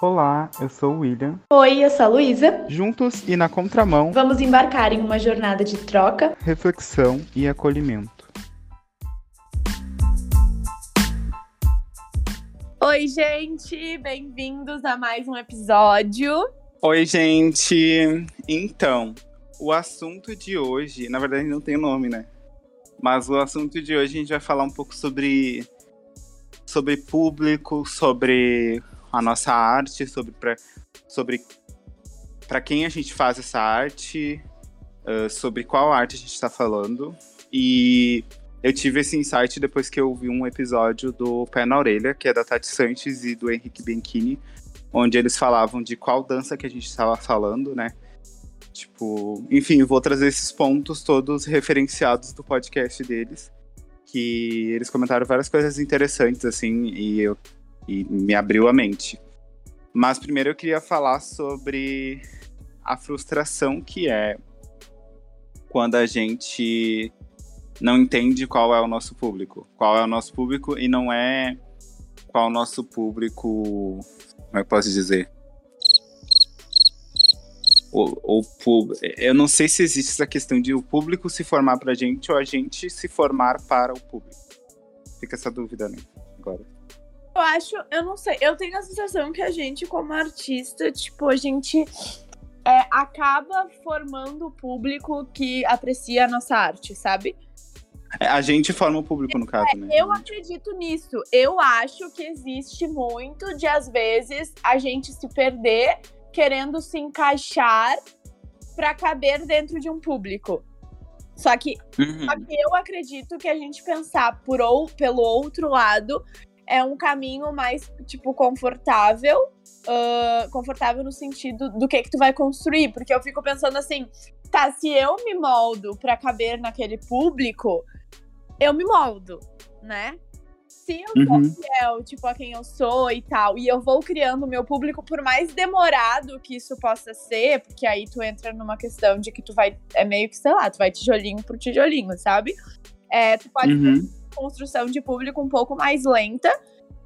Olá, eu sou o William. Oi, eu sou a Luísa. Juntos e na contramão, Vamos embarcar em uma jornada de troca. reflexão e acolhimento. Oi, gente, bem-vindos a mais um episódio. Oi, gente! Então, o assunto de hoje, na verdade não tem nome, né? Mas o assunto de hoje a gente vai falar um pouco sobre sobre público, sobre a nossa arte, sobre pra, sobre para quem a gente faz essa arte, uh, sobre qual arte a gente está falando. E eu tive esse insight depois que eu vi um episódio do Pé na Orelha, que é da Tati Sanches e do Henrique Benchini, onde eles falavam de qual dança que a gente estava falando, né? Tipo, enfim, vou trazer esses pontos todos referenciados do podcast deles, que eles comentaram várias coisas interessantes, assim, e, eu, e me abriu a mente. Mas primeiro eu queria falar sobre a frustração que é quando a gente não entende qual é o nosso público. Qual é o nosso público e não é qual o nosso público. Como é que posso dizer? O, o. Eu não sei se existe essa questão de o público se formar pra gente ou a gente se formar para o público. Fica essa dúvida, né? Agora. Eu acho, eu não sei, eu tenho a sensação que a gente, como artista, tipo, a gente é, acaba formando o público que aprecia a nossa arte, sabe? É, A gente forma o público, no caso, né? Eu acredito nisso. Eu acho que existe muito de, às vezes, a gente se perder querendo se encaixar pra caber dentro de um público. Só que Uhum. Só que eu acredito que a gente pensar por ou, pelo outro lado é um caminho mais, tipo, confortável. ah, confortável no sentido do que que tu vai construir. Porque eu fico pensando assim, tá, se eu me moldo pra caber naquele público, eu me moldo, né? Se eu sou Uhum. fiel, tipo, a quem eu sou e tal, e eu vou criando o meu público, por mais demorado que isso possa ser, porque aí tu entra numa questão de que tu vai, é meio que, sei lá, tu vai tijolinho por tijolinho, sabe? É, tu pode Uhum. Construção de público um pouco mais lenta,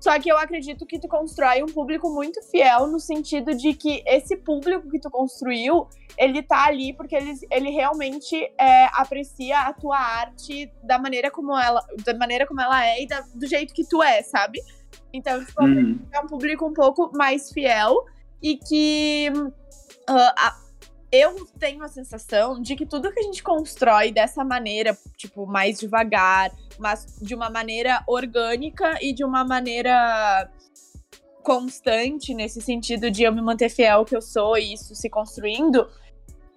só que eu acredito que tu constrói um público muito fiel no sentido de que esse público que tu construiu, ele tá ali porque ele, ele realmente é, aprecia a tua arte da maneira como ela, da maneira como ela é e da- do jeito que tu é, sabe? Então, tipo, eu Uhum. é um público um pouco mais fiel e que ah, a- eu tenho a sensação de que tudo que a gente constrói dessa maneira, tipo, mais devagar, mas de uma maneira orgânica e de uma maneira constante, nesse sentido de eu me manter fiel ao que eu sou e isso se construindo,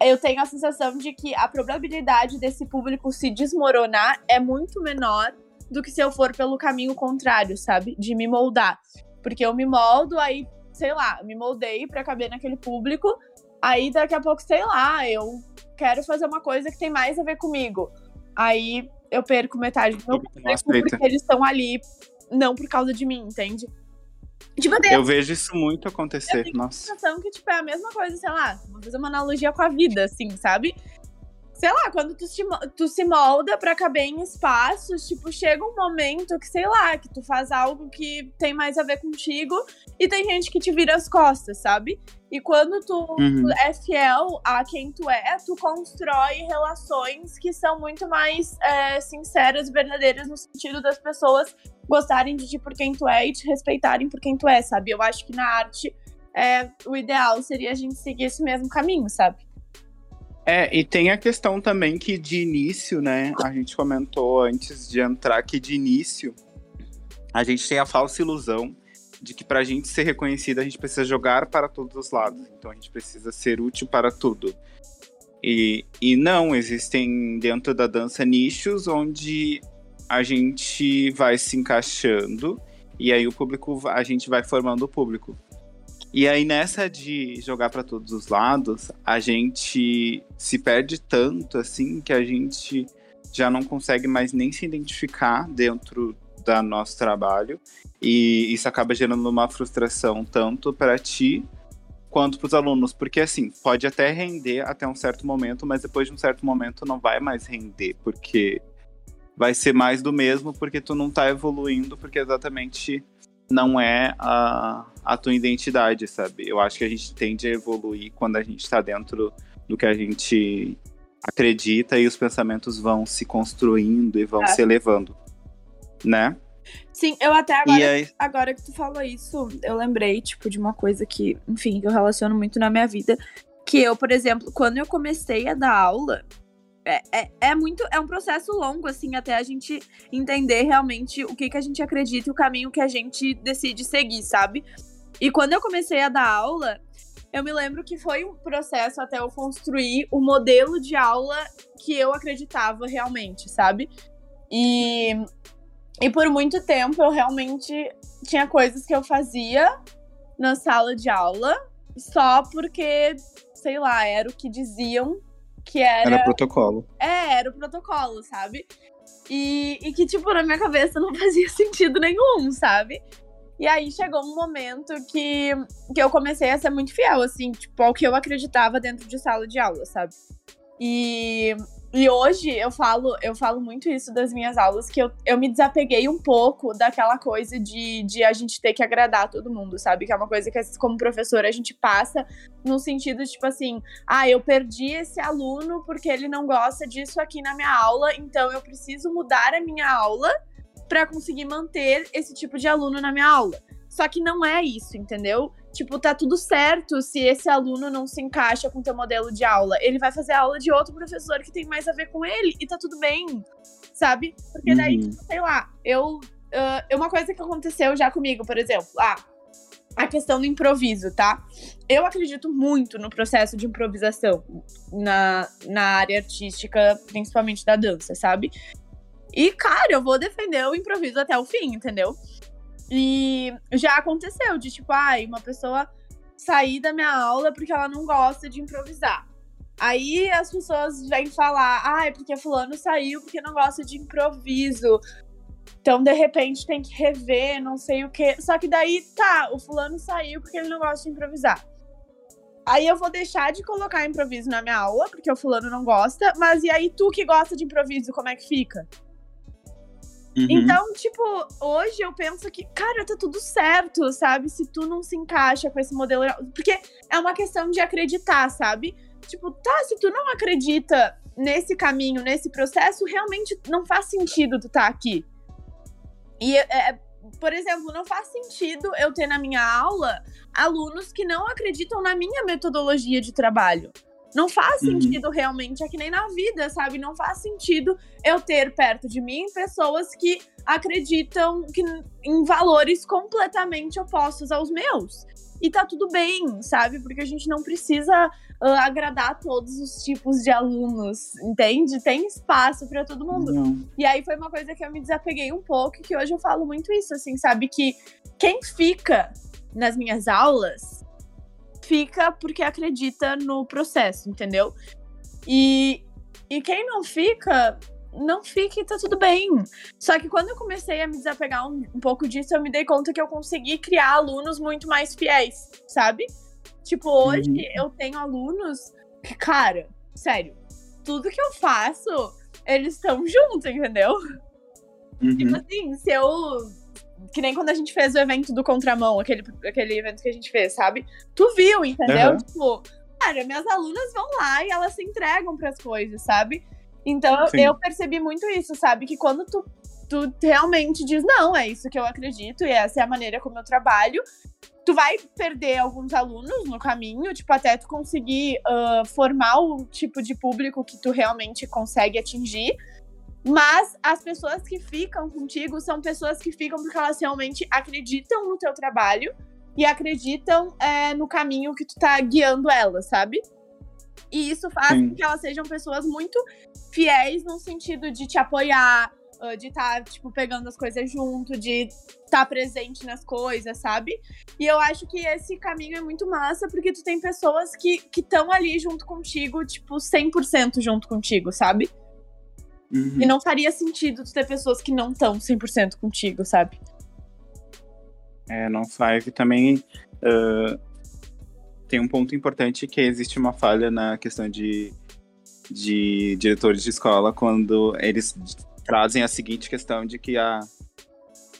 eu tenho a sensação de que a probabilidade desse público se desmoronar é muito menor do que se eu for pelo caminho contrário, sabe? De me moldar. Porque eu me moldo, aí, sei lá, me moldei pra caber naquele público, aí daqui a pouco, sei lá, eu quero fazer uma coisa que tem mais a ver comigo. Aí eu perco metade do meu Público porque eles estão ali não por causa de mim, entende? Tipo, eu tenho Eu vejo isso muito acontecer. Eu tenho a Nossa. sensação que, tipo, é a mesma coisa, sei lá, vou fazer uma analogia com a vida, assim, sabe? Sei lá, quando tu se, tu se molda pra caber em espaços, tipo, chega um momento que, sei lá, que tu faz algo que tem mais a ver contigo e tem gente que te vira as costas, sabe? E quando tu Uhum. é fiel a quem tu é, tu constrói relações que são muito mais é, sinceras e verdadeiras no sentido das pessoas gostarem de ti por quem tu é e te respeitarem por quem tu é, sabe? Eu acho que na arte é, o ideal seria a gente seguir esse mesmo caminho, sabe? É, e tem a questão também que de início, né? A gente comentou antes de entrar que de início a gente tem a falsa ilusão de que pra gente ser reconhecido a gente precisa jogar para todos os lados. Então a gente precisa ser útil para tudo. E, e não, existem dentro da dança nichos onde a gente vai se encaixando e aí o público, a gente vai formando o público. E aí nessa de jogar para todos os lados, a gente se perde tanto assim que a gente já não consegue mais nem se identificar dentro do nosso trabalho. E isso acaba gerando uma frustração tanto para ti quanto para os alunos, porque assim, pode até render até um certo momento, mas depois de um certo momento não vai mais render, porque vai ser mais do mesmo, porque tu não tá evoluindo, porque exatamente não é a, a tua identidade, sabe? Eu acho que a gente tende a evoluir quando a gente está dentro do que a gente acredita e os pensamentos vão se construindo e vão É. se elevando, né? Sim, eu até agora, aí, agora que tu falou isso, eu lembrei, tipo, de uma coisa que, enfim, que eu relaciono muito na minha vida. Que eu, por exemplo, quando eu comecei a dar aula, é, é, é muito. É um processo longo, assim, até a gente entender realmente o que, que a gente acredita e o caminho que a gente decide seguir, sabe? E quando eu comecei a dar aula, eu me lembro que foi um processo até eu construir o modelo de aula que eu acreditava realmente, sabe? E, e por muito tempo eu realmente tinha coisas que eu fazia na sala de aula só porque, sei lá, era o que diziam que era. era protocolo. É, era o protocolo, sabe? E, e que, tipo, na minha cabeça não fazia sentido nenhum, sabe? E aí chegou um momento que, que eu comecei a ser muito fiel, assim, tipo, ao que eu acreditava dentro de sala de aula, sabe? E, e hoje eu falo, eu falo muito isso das minhas aulas, que eu, eu me desapeguei um pouco daquela coisa de, de a gente ter que agradar todo mundo, sabe? Que é uma coisa que, como professora, a gente passa no sentido, tipo assim, ah, eu perdi esse aluno porque ele não gosta disso aqui na minha aula, então eu preciso mudar a minha aula para conseguir manter esse tipo de aluno na minha aula. Só que não é isso, entendeu? Tipo, tá tudo certo se esse aluno não se encaixa com o teu modelo de aula. Ele vai fazer aula de outro professor que tem mais a ver com ele e tá tudo bem, sabe? Porque daí, Uhum. tipo, sei lá, eu. é uma coisa que aconteceu já comigo, por exemplo. Ah, a questão do improviso, tá? Eu acredito muito no processo de improvisação na, na área artística, principalmente da dança, sabe? E, cara, eu vou defender o improviso até o fim, entendeu? E já aconteceu de, tipo, ai, uma pessoa sair da minha aula porque ela não gosta de improvisar. Aí as pessoas vêm falar, ai, porque fulano saiu porque não gosta de improviso. Então, de repente, tem que rever, não sei o quê. Só que daí, tá, o fulano saiu porque ele não gosta de improvisar. Aí eu vou deixar de colocar improviso na minha aula, porque o fulano não gosta. Mas e aí, tu que gosta de improviso, como é que fica? Uhum. Então, tipo, hoje eu penso que, cara, tá tudo certo, sabe? Se tu não se encaixa com esse modelo. Porque é uma questão de acreditar, sabe? Tipo, tá, se tu não acredita nesse caminho, nesse processo, realmente não faz sentido tu tá aqui. E, é, por exemplo, não faz sentido eu ter na minha aula alunos que não acreditam na minha metodologia de trabalho. Não faz Uhum. sentido realmente, é que nem na vida, sabe? Não faz sentido eu ter perto de mim pessoas que acreditam que, em valores completamente opostos aos meus. E tá tudo bem, sabe? Porque a gente não precisa ah, agradar todos os tipos de alunos, entende? Tem espaço para todo mundo. Não. E aí foi uma coisa que eu me desapeguei um pouco, e que hoje eu falo muito isso, assim, sabe? Que quem fica nas minhas aulas fica porque acredita no processo, entendeu? E, e quem não fica, não fica e tá tudo bem. Só que quando eu comecei a me desapegar um, um pouco disso, eu me dei conta que eu consegui criar alunos muito mais fiéis, sabe? Tipo, hoje Uhum. eu tenho alunos que, cara, sério, tudo que eu faço, eles estão juntos, entendeu? Tipo Uhum. assim, se eu. Que nem quando a gente fez o evento do Contramão, aquele, aquele evento que a gente fez, sabe? Tu viu, entendeu? Aham. Tipo, cara, minhas alunas vão lá e elas se entregam pras coisas, sabe? Então Sim. eu percebi muito isso, sabe? Que quando tu, tu realmente diz, não, é isso que eu acredito e essa é a maneira como eu trabalho, tu vai perder alguns alunos no caminho, tipo, até tu conseguir ah, formar o tipo de público que tu realmente consegue atingir. Mas as pessoas que ficam contigo são pessoas que ficam porque elas realmente acreditam no teu trabalho e acreditam é, no caminho que tu tá guiando elas, sabe? E isso faz Sim. com que elas sejam pessoas muito fiéis no sentido de te apoiar, ah, de estar, tipo, pegando as coisas junto, de estar presente nas coisas, sabe? E eu acho que esse caminho é muito massa, porque tu tem pessoas que estão ali junto contigo, tipo, 100% junto contigo, sabe? Uhum. E não faria sentido tu ter pessoas que não estão 100% contigo, sabe? É, não faz. E também ah, tem um ponto importante que existe uma falha na questão de, de diretores de escola quando eles trazem a seguinte questão de que a,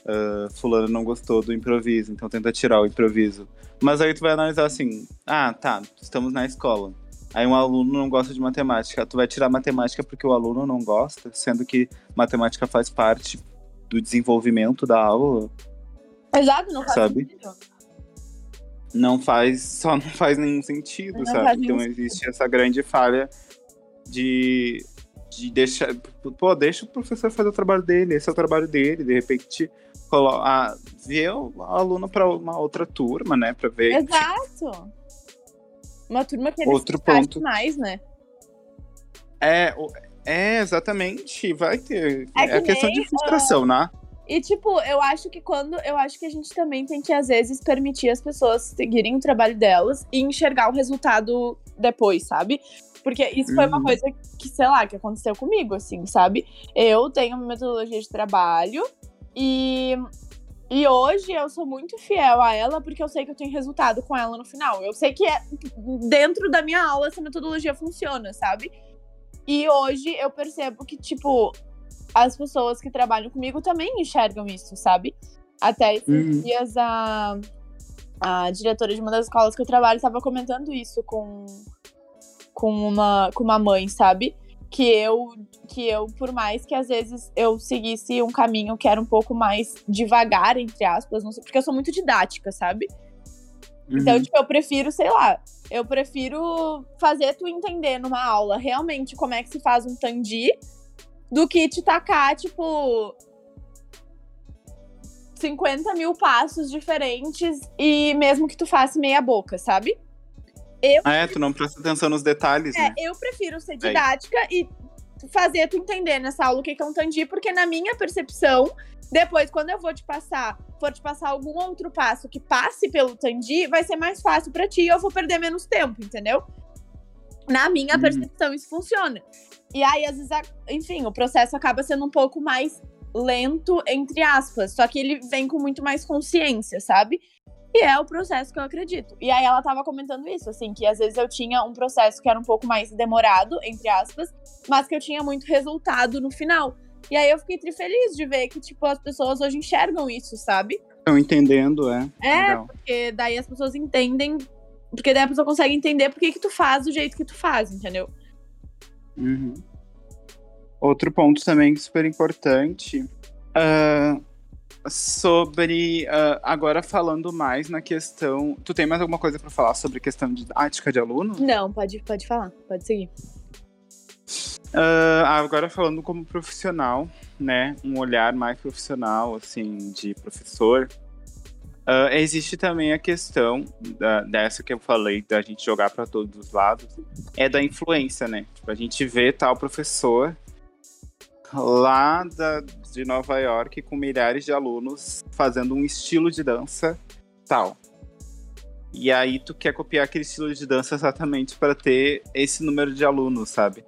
ah, fulano não gostou do improviso, então tenta tirar o improviso. Mas aí tu vai analisar assim, ah, tá, estamos na escola. Aí um aluno não gosta de matemática, tu vai tirar matemática porque o aluno não gosta, sendo que matemática faz parte do desenvolvimento da aula, Exato, não faz Sabe? sentido. não faz, só não faz nenhum sentido, Não sabe? Então existe essa grande falha de, de deixar, pô, deixa o professor fazer o trabalho dele, esse é o trabalho dele, de repente colo- ah, vê o aluno para uma outra turma, né, para ver Exato. Uma turma que eles Outro se encaixem ponto. mais, né? É, é, exatamente. Vai ter. É É, que questão nem, de frustração, né? E, tipo, eu acho que quando. Eu acho que a gente também tem que, às vezes, permitir as pessoas seguirem o trabalho delas e enxergar o resultado depois, sabe? Porque isso foi uma Uhum. coisa que, sei lá, que aconteceu comigo, assim, sabe? Eu tenho uma metodologia de trabalho e. E hoje eu sou muito fiel a ela porque eu sei que eu tenho resultado com ela no final. Eu sei que é dentro da minha aula essa metodologia funciona, sabe? E hoje eu percebo que, tipo, as pessoas que trabalham comigo também enxergam isso, sabe? Até esses Uhum. dias a, a diretora de uma das escolas que eu trabalho estava comentando isso com, com, uma, com uma mãe, sabe? Que eu, que eu, por mais que às vezes eu seguisse um caminho que era um pouco mais devagar, entre aspas, não sei, porque eu sou muito didática, sabe? Então, Uhum. tipo, eu prefiro, sei lá, eu prefiro fazer tu entender numa aula realmente como é que se faz um tandi do que te tacar, tipo, 50 mil passos diferentes e mesmo que tu faça meia boca, sabe? É, tu não presta atenção nos detalhes, É, né? eu prefiro ser didática e fazer tu entender nessa aula o que é um tandi, porque na minha percepção, depois, quando eu vou te passar, for te passar algum outro passo que passe pelo tandi, vai ser mais fácil pra ti e eu vou perder menos tempo, entendeu? Na minha Uhum. percepção, isso funciona. E aí, às vezes, a- enfim, o processo acaba sendo um pouco mais lento, entre aspas, só que ele vem com muito mais consciência, sabe? E é o processo que eu acredito. E aí ela tava comentando isso, assim, que às vezes eu tinha um processo que era um pouco mais demorado, entre aspas, mas que eu tinha muito resultado no final. E aí eu fiquei feliz de ver que, tipo, as pessoas hoje enxergam isso, sabe? Estão entendendo, é. É, Legal. porque daí as pessoas entendem. Porque daí a pessoa consegue entender por que, que tu faz do jeito que tu faz, entendeu? Uhum. Outro ponto também super importante. ah, sobre. ah, agora falando mais na questão. Tu tem mais alguma coisa para falar sobre questão didática de aluno? Não, pode, pode falar, pode seguir. Ah, agora falando como profissional, né? Um olhar mais profissional, assim, de professor. Ah, existe também a questão da- dessa que eu falei, da gente jogar para todos os lados, é da influência, né? Tipo, a gente vê tal professor lá da- de Nova York com milhares de alunos fazendo um estilo de dança tal. E aí tu quer copiar aquele estilo de dança exatamente para ter esse número de alunos, sabe?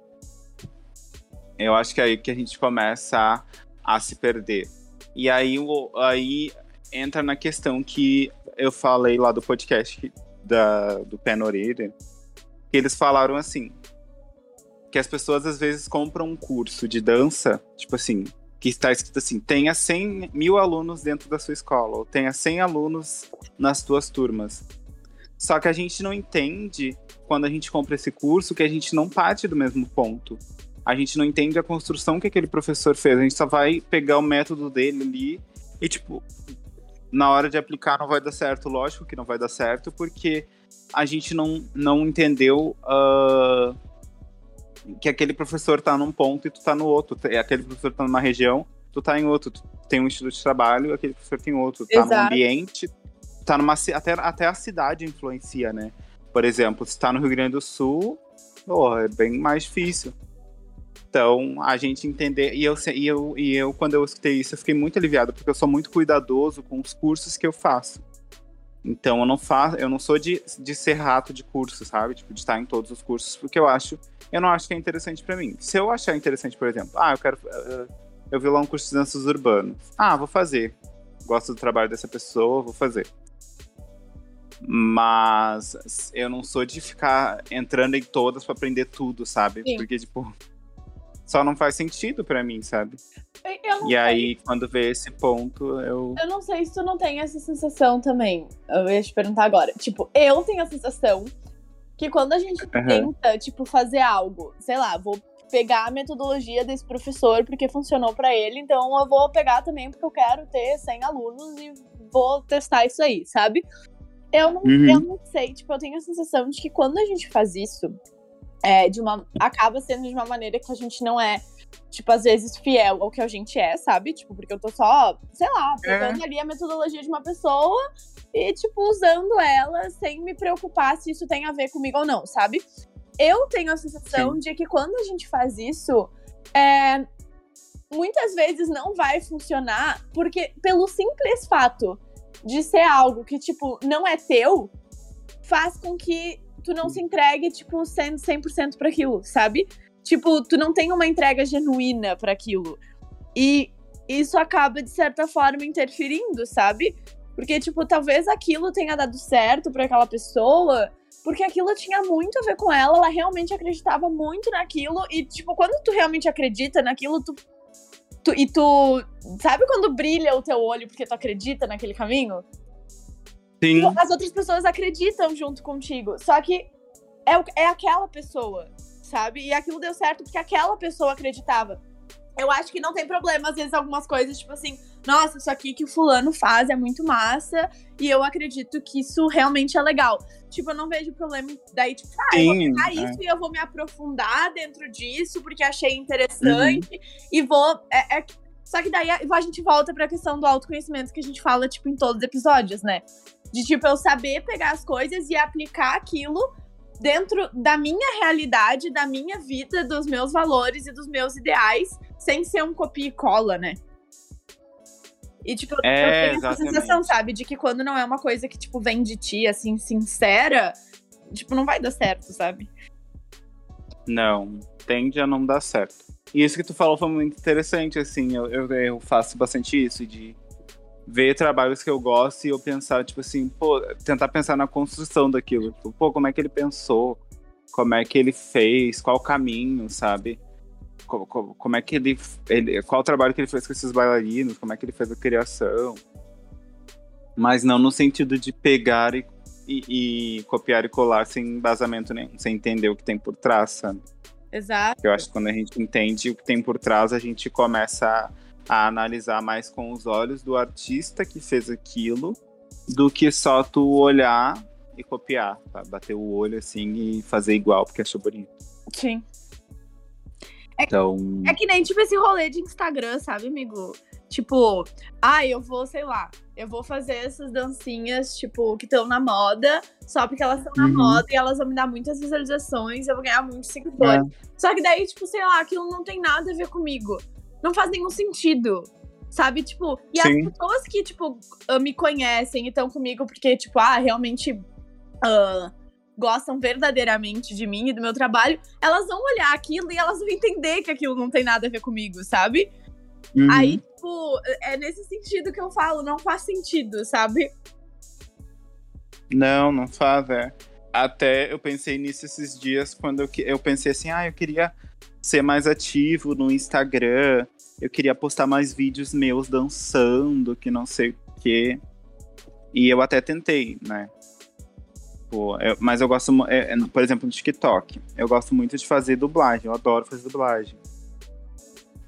Eu acho que é aí que a gente começa a, a se perder. E aí, aí entra na questão que eu falei lá do podcast da, do Pé que eles falaram assim, que as pessoas às vezes compram um curso de dança, tipo assim, que está escrito assim, tenha 100 mil alunos dentro da sua escola, ou tenha 100 alunos nas tuas turmas. Só que a gente não entende, quando a gente compra esse curso, que a gente não parte do mesmo ponto a gente não entende a construção que aquele professor fez. A gente só vai pegar o método dele ali e, tipo, na hora de aplicar não vai dar certo. Lógico que não vai dar certo, porque a gente não, não entendeu ah, que aquele professor tá num ponto e tu tá no outro. E Aquele professor tá numa região, tu tá em outro. Tu tem um estilo de trabalho, aquele professor tem outro. Tá num Exato. ambiente, tá numa... Até, até a cidade influencia, né? Por exemplo, se tá no Rio Grande do Sul, porra, é bem mais difícil. Então, a gente entender. E eu, e, eu, e eu, quando eu escutei isso, eu fiquei muito aliviado, porque eu sou muito cuidadoso com os cursos que eu faço. Então, eu não faço, eu não sou de, de ser rato de curso, sabe? Tipo, de estar em todos os cursos, porque eu acho, eu não acho que é interessante pra mim. Se eu achar interessante, por exemplo, ah, eu quero. eh, eu vi lá um curso de danças urbanas. Ah, vou fazer. Gosto do trabalho dessa pessoa, vou fazer. Mas eu não sou de ficar entrando em todas pra aprender tudo, sabe? Sim. Porque, tipo, Só não faz sentido pra mim, sabe? E aí, quando vê esse ponto, eu. Eu não sei se tu não tem essa sensação também. Eu ia te perguntar agora. Tipo, eu tenho a sensação que quando a gente Aham. tenta, tipo, fazer algo, sei lá, vou pegar a metodologia desse professor porque funcionou pra ele, então eu vou pegar também porque eu quero ter 100 alunos e vou testar isso aí, sabe? Eu não, Uhum. eu não sei, tipo, eu tenho a sensação de que quando a gente faz isso, é, de uma, acaba sendo de uma maneira que a gente não é tipo, às vezes fiel ao que a gente é, sabe? Tipo, porque eu tô só, sei lá, pegando ali a metodologia de uma pessoa e, tipo, usando ela sem me preocupar se isso tem a ver comigo ou não, sabe? Eu tenho a sensação de que quando a gente faz isso, é, muitas vezes não vai funcionar, porque pelo simples fato de ser algo que, tipo, não é teu, faz com que tu não se entregue, tipo, sendo 100% para aquilo, sabe? Tipo, tu não tem uma entrega genuína para aquilo. E isso acaba, de certa forma, interferindo, sabe? Porque, tipo, talvez aquilo tenha dado certo para aquela pessoa, porque aquilo tinha muito a ver com ela, ela realmente acreditava muito naquilo, e, tipo, quando tu realmente acredita naquilo, tu. tu e tu. Sabe quando brilha o teu olho porque tu acredita naquele caminho? Sim. As outras pessoas acreditam junto contigo. Só que é, o- é aquela pessoa, sabe? E aquilo deu certo porque aquela pessoa acreditava. Eu acho que não tem problema, às vezes, algumas coisas, tipo assim, nossa, isso aqui que o fulano faz é muito massa, e eu acredito que isso realmente é legal. Tipo, eu não vejo problema daí, tipo, ah, eu vou Sim. pegar é. isso e eu vou me aprofundar dentro disso, porque achei interessante, e vou. é- é- Só que daí a a gente volta pra questão do autoconhecimento que a gente fala, tipo, em todos os episódios, né? De, tipo, eu saber pegar as coisas e aplicar aquilo dentro da minha realidade, da minha vida, dos meus valores e dos meus ideais, sem ser um copia e cola, né? E, tipo, É, eu tenho essa exatamente. sensação, sabe? De que quando não é uma coisa que, tipo, vem de ti, assim, sincera, tipo, não vai dar certo, sabe? Não, tende a não dar certo. E isso que tu falou foi muito interessante, assim, eu, eu, eu faço bastante isso, de ver trabalhos que eu gosto e eu pensar, tipo assim, pô, tentar pensar na construção daquilo. Tipo, pô, como é que ele pensou? Como é que ele fez? Qual o caminho, sabe? Co- co- Como, é que ele, ele. Qual o trabalho que ele fez com esses bailarinos? Como é que ele fez a criação? Mas não no sentido de pegar e, e- e copiar e colar sem embasamento nenhum, sem entender o que tem por trás, sabe? Exato. Eu acho que quando a gente entende o que tem por trás, a gente começa a, a analisar mais com os olhos do artista que fez aquilo, do que só tu olhar e copiar, tá? bater o olho assim e fazer igual porque achou bonito. Sim. Então, É que nem, tipo, esse rolê de Instagram, sabe, amigo? Tipo, ah, eu vou, sei lá, eu vou fazer essas dancinhas, tipo, que estão na moda, só porque elas estão na Uhum. moda e elas vão me dar muitas visualizações, eu vou ganhar muitos seguidores. Só que daí, tipo, sei lá, aquilo não tem nada a ver comigo. Não faz nenhum sentido. Sabe, tipo, e Sim. as pessoas que, tipo, ah, me conhecem e estão comigo porque, tipo, ah, realmente ah, gostam verdadeiramente de mim e do meu trabalho, elas vão olhar aquilo e elas vão entender que aquilo não tem nada a ver comigo, sabe? uhum. Aí, tipo, é nesse sentido que eu falo, não faz sentido, sabe? Não, não faz, é. Até eu pensei nisso esses dias quando eu, eu pensei assim, ah, eu queria ser mais ativo no Instagram, eu queria postar mais vídeos meus dançando, que não sei o quê. E eu até tentei, né? Pô, eu- mas eu gosto, é, é, por exemplo, no TikTok, eu gosto muito de fazer dublagem, eu adoro fazer dublagem.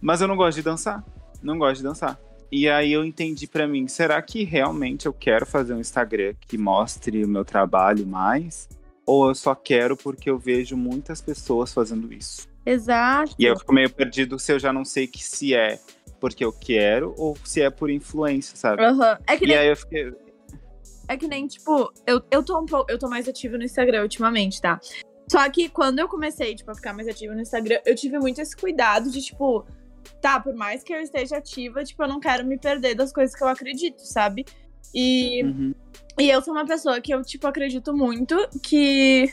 Mas eu não gosto de dançar, não gosto de dançar. E aí eu entendi pra mim, será que realmente eu quero fazer um Instagram que mostre o meu trabalho mais? Ou eu só quero porque eu vejo muitas pessoas fazendo isso? Exato. E eu fico meio perdido se eu já não sei que se é porque eu quero ou se é por influência, sabe? Aham. É que E nem aí eu fiquei. É que nem, tipo, eu, eu, tô um pouco, eu tô mais ativa no Instagram ultimamente, tá? Só que quando eu comecei, tipo, a ficar mais ativa no Instagram, eu tive muito esse cuidado de, tipo, tá, por mais que eu esteja ativa, tipo, eu não quero me perder das coisas que eu acredito, sabe? E, Uhum. e eu sou uma pessoa que eu, tipo, acredito muito que.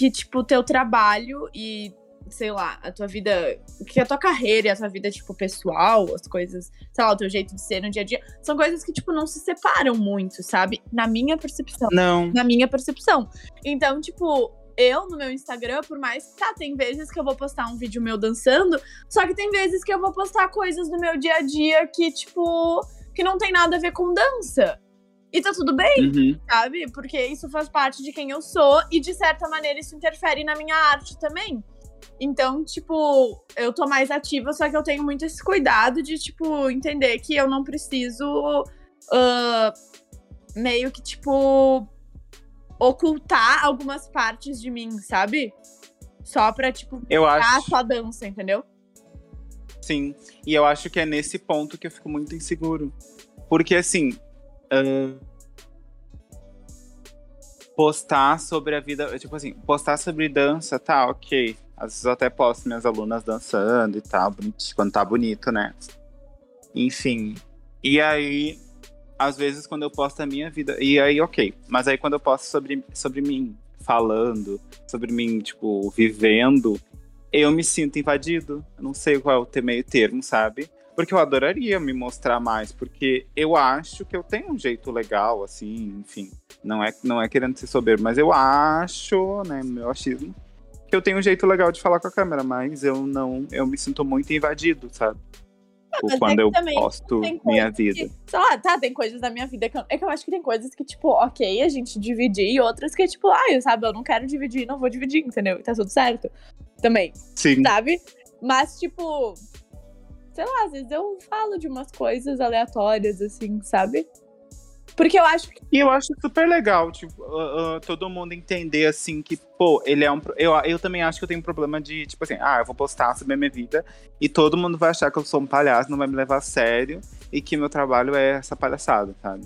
Que, tipo, o teu trabalho e, sei lá, a tua vida. Que a tua carreira e a tua vida, tipo, pessoal, as coisas, sei lá, o teu jeito de ser no dia a dia, são coisas que, tipo, não se separam muito, sabe? Na minha percepção Não. na minha percepção. Então, tipo, eu no meu Instagram, por mais que tá, tem vezes que eu vou postar um vídeo meu dançando, só que tem vezes que eu vou postar coisas do meu dia a dia que, tipo, que não tem nada a ver com dança. E tá tudo bem, Uhum. sabe? Porque isso faz parte de quem eu sou e, de certa maneira, isso interfere na minha arte também. Então, tipo, eu tô mais ativa, só que eu tenho muito esse cuidado de, tipo, entender que eu não preciso ah, meio que, tipo, ocultar algumas partes de mim, sabe? Só pra, tipo, Eu acho. só dança, entendeu? Sim, e eu acho que é nesse ponto que eu fico muito inseguro. Porque, assim, postar sobre a vida, tipo assim, postar sobre dança, tá, ok. Às vezes eu até posto minhas alunas dançando e tal, quando tá bonito, né? Enfim. E aí, às vezes quando eu posto a minha vida, e aí, ok. Mas aí quando eu posto sobre, sobre mim, falando, sobre mim, tipo, vivendo, eu me sinto invadido. Eu não sei qual é o meio termo, sabe? Porque eu adoraria me mostrar mais, porque eu acho que eu tenho um jeito legal, assim, enfim. Não é, não é querendo ser soberbo, mas eu acho, né, meu achismo, que eu tenho um jeito legal de falar com a câmera, mas eu não, eu me sinto muito invadido, sabe? Tipo, mas é quando que eu também posto minha vida. que- sei lá, tá, tem coisas da minha vida que eu, é que eu acho que tem coisas que, tipo, ok, a gente dividir, e outras que, tipo, ah, sabe, eu não quero dividir, não vou dividir, entendeu? E tá tudo certo. Também, Sim. sabe? Mas, tipo, sei lá, às vezes eu falo de umas coisas aleatórias, assim, sabe? Porque eu acho que. E eu acho super legal, tipo, ah, ah, todo mundo entender, assim, que, pô, ele é um. Eu, eu também acho que eu tenho um problema de, tipo assim, ah, eu vou postar sobre a minha vida e todo mundo vai achar que eu sou um palhaço, não vai me levar a sério e que meu trabalho é essa palhaçada, sabe?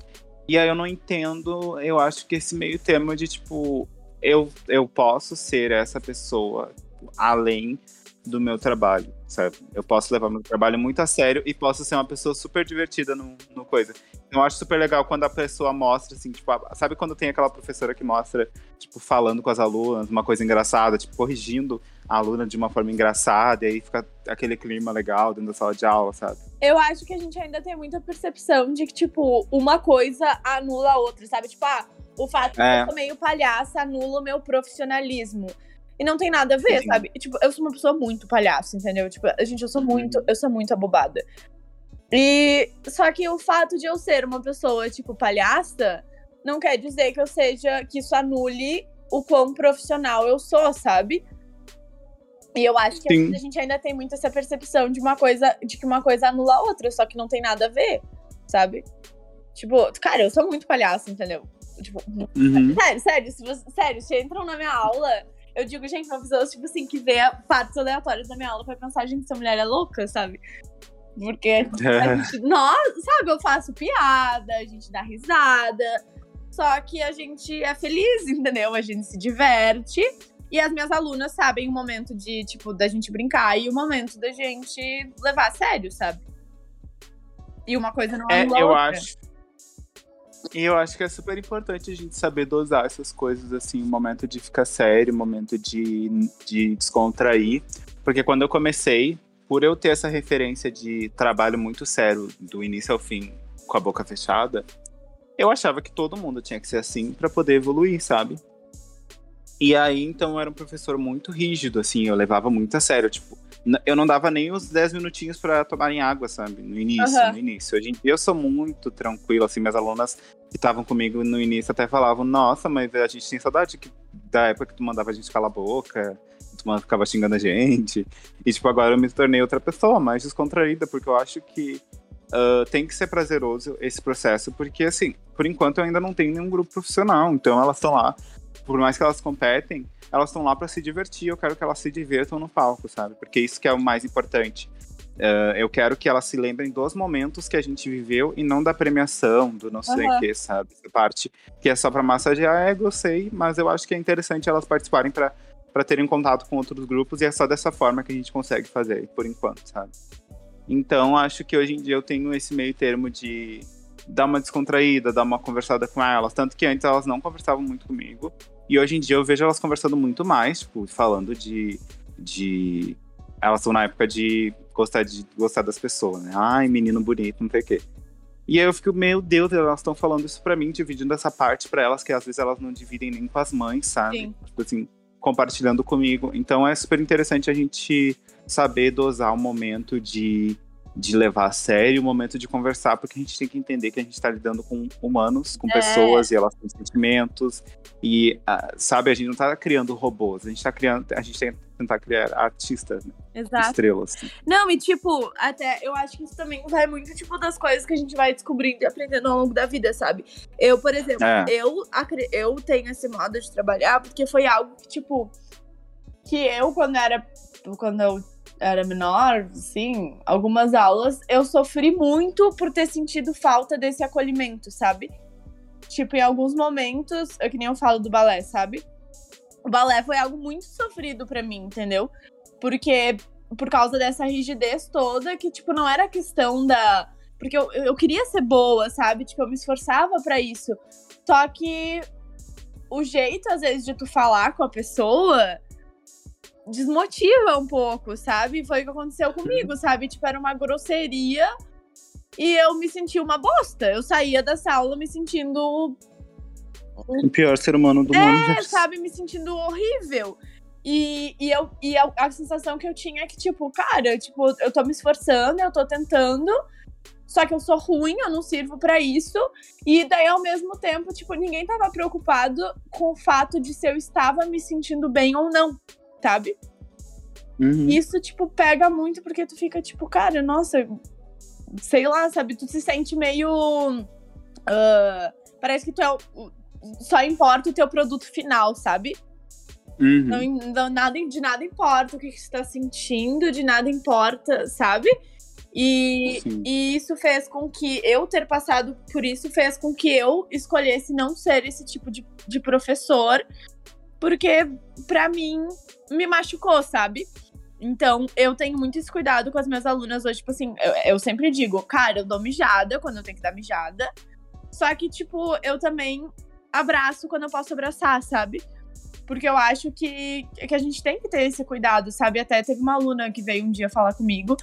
E aí eu não entendo, eu acho que esse meio termo de, tipo, eu, eu posso ser essa pessoa além do meu trabalho, sabe? Eu posso levar meu trabalho muito a sério e posso ser uma pessoa super divertida no, no coisa. Eu acho super legal quando a pessoa mostra, assim, tipo, a- sabe quando tem aquela professora que mostra, tipo, falando com as alunas, uma coisa engraçada, tipo, corrigindo a aluna de uma forma engraçada, e aí fica aquele clima legal dentro da sala de aula, sabe? Eu acho que a gente ainda tem muita percepção de que, tipo, uma coisa anula a outra, sabe? Tipo, ah, o fato de É. eu sou meio palhaça anula o meu profissionalismo. E não tem nada a ver, Sim. sabe? E, tipo, eu sou uma pessoa muito palhaça, entendeu? Tipo, gente, eu sou muito, eu sou muito abobada. E só que o fato de eu ser uma pessoa, tipo, palhaça, não quer dizer que eu seja, que isso anule o quão profissional eu sou, sabe? E eu acho que a gente ainda tem muito essa percepção de uma coisa, de que uma coisa anula a outra, só que não tem nada a ver, sabe? Tipo, cara, eu sou muito palhaça, entendeu? Tipo, Uhum. sério, sério, se você, sério, se entram na minha aula, eu digo, gente, uma pessoa, tipo assim, que vê partes aleatórias da minha aula vai pensar, gente, essa mulher é louca, sabe? Porque a gente, nós, sabe, eu faço piada, a gente dá risada, só que a gente é feliz, entendeu? A gente se diverte. E as minhas alunas sabem o momento de, tipo, da gente brincar e o momento da gente levar a sério, sabe? E uma coisa não É, a eu outra. acho. E eu acho que é super importante a gente saber dosar essas coisas, assim, o momento de ficar sério, o momento de, de descontrair. Porque quando eu comecei, por eu ter essa referência de trabalho muito sério, do início ao fim, com a boca fechada, eu achava que todo mundo tinha que ser assim para poder evoluir, sabe? E aí, então, eu era um professor muito rígido, assim, eu levava muito a sério, tipo, eu não dava nem os 10 minutinhos para tomarem água, sabe? No início, Aham. no início. Hoje em dia eu sou muito tranquilo, assim, minhas alunas que estavam comigo no início até falavam, nossa, mas a gente tem saudade que- da época que tu mandava a gente calar a boca, tu mandava- ficava xingando a gente. E, tipo, agora eu me tornei outra pessoa, mais descontraída, porque eu acho que ah, tem que ser prazeroso esse processo, porque, assim, por enquanto eu ainda não tenho nenhum grupo profissional, então elas estão lá, por mais que elas competem, elas estão lá para se divertir, eu quero que elas se divirtam no palco, sabe? Porque isso que é o mais importante. Ah, eu quero que elas se lembrem dos momentos que a gente viveu e não da premiação, do não sei o Aham. que, sabe? Essa parte que é só para massagear ego, eu sei, mas eu acho que é interessante elas participarem para para terem contato com outros grupos e é só dessa forma que a gente consegue fazer, por enquanto, sabe? Então, acho que hoje em dia eu tenho esse meio termo de dar uma descontraída, dar uma conversada com elas. Tanto que antes elas não conversavam muito comigo. E hoje em dia eu vejo elas conversando muito mais, tipo, falando de. de... Elas estão na época de gostar, de gostar das pessoas, né? Ai, menino bonito, não sei o quê. E aí eu fico, meu Deus, elas estão falando isso pra mim, dividindo essa parte pra elas, que às vezes elas não dividem nem com as mães, sabe? Sim. Tipo assim, compartilhando comigo. Então é super interessante a gente saber dosar o momento de, de levar a sério, o momento de conversar, porque a gente tem que entender que a gente está lidando com humanos, com É. pessoas e elas têm sentimentos. E, ah, sabe, a gente não está criando robôs, a gente está criando, a gente tem que tentar criar artistas, né? Exato. estrelas. Não, e tipo, até eu acho que isso também vai muito, tipo, das coisas que a gente vai descobrindo e aprendendo ao longo da vida, sabe? Eu, por exemplo, É. eu, eu tenho esse modo de trabalhar porque foi algo que, tipo, que eu, quando era. Quando eu era menor, assim, algumas aulas, eu sofri muito por ter sentido falta desse acolhimento, sabe? Tipo, em alguns momentos, é que nem eu falo do balé, sabe? O balé foi algo muito sofrido pra mim, entendeu? Porque por causa dessa rigidez toda, que, tipo, não era questão da. Porque eu, eu queria ser boa, sabe? Tipo, eu me esforçava pra isso. Só que o jeito, às vezes, de tu falar com a pessoa desmotiva um pouco, sabe? Foi o que aconteceu comigo, sabe? Tipo, era uma grosseria e eu me senti uma bosta. Eu saía dessa aula me sentindo O pior ser humano do mundo. é, sabe, me sentindo horrível. E, e, eu, e a, a sensação que eu tinha é que, tipo, cara, tipo, eu tô me esforçando, eu tô tentando, só que eu sou ruim, eu não sirvo pra isso. E daí, ao mesmo tempo, tipo, ninguém tava preocupado com o fato de se eu estava me sentindo bem ou não, sabe? Uhum. Isso, tipo, pega muito porque tu fica, tipo, cara, nossa, sei lá, sabe? Tu se sente meio. ah, parece que tu é. o- Só importa o teu produto final, sabe? Uhum. Não, não- nada, de nada importa o que, que você tá sentindo, de nada importa, sabe? E, Sim. e isso fez com que eu ter passado por isso fez com que eu escolhesse não ser esse tipo de, de professor, porque pra mim me machucou, sabe? Então, eu tenho muito esse cuidado com as minhas alunas hoje. Tipo assim, eu, eu sempre digo, cara, eu dou mijada quando eu tenho que dar mijada. Só que, tipo, eu também abraço quando eu posso abraçar, sabe? Porque eu acho que, que a gente tem que ter esse cuidado, sabe? Até teve uma aluna que veio um dia falar comigo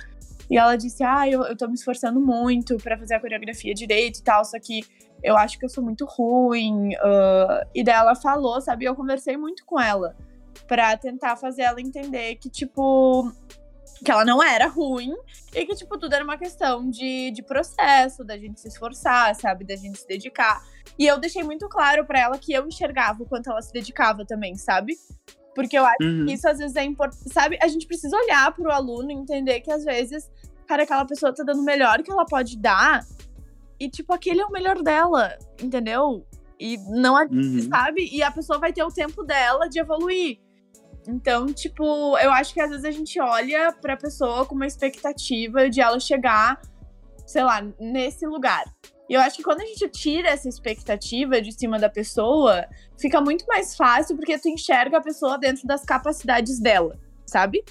e ela disse: Ah, eu, eu tô me esforçando muito pra fazer a coreografia direito e tal, só que eu acho que eu sou muito ruim. ah, e daí ela falou, sabe? Eu conversei muito com ela pra tentar fazer ela entender que, tipo, que ela não era ruim e que, tipo, tudo era uma questão de, de processo, da gente se esforçar, sabe? Da gente se dedicar. E eu deixei muito claro pra ela que eu enxergava o quanto ela se dedicava também, sabe? Porque eu acho Uhum. que isso às vezes é importante, sabe? A gente precisa olhar pro aluno e entender que às vezes, cara, aquela pessoa tá dando o melhor que ela pode dar e, tipo, aquele é o melhor dela, entendeu? E não Uhum. sabe? E a pessoa vai ter o tempo dela de evoluir. Então, tipo, eu acho que às vezes a gente olha pra pessoa com uma expectativa de ela chegar, sei lá, nesse lugar. E eu acho que quando a gente tira essa expectativa de cima da pessoa, fica muito mais fácil porque tu enxerga a pessoa dentro das capacidades dela, sabe?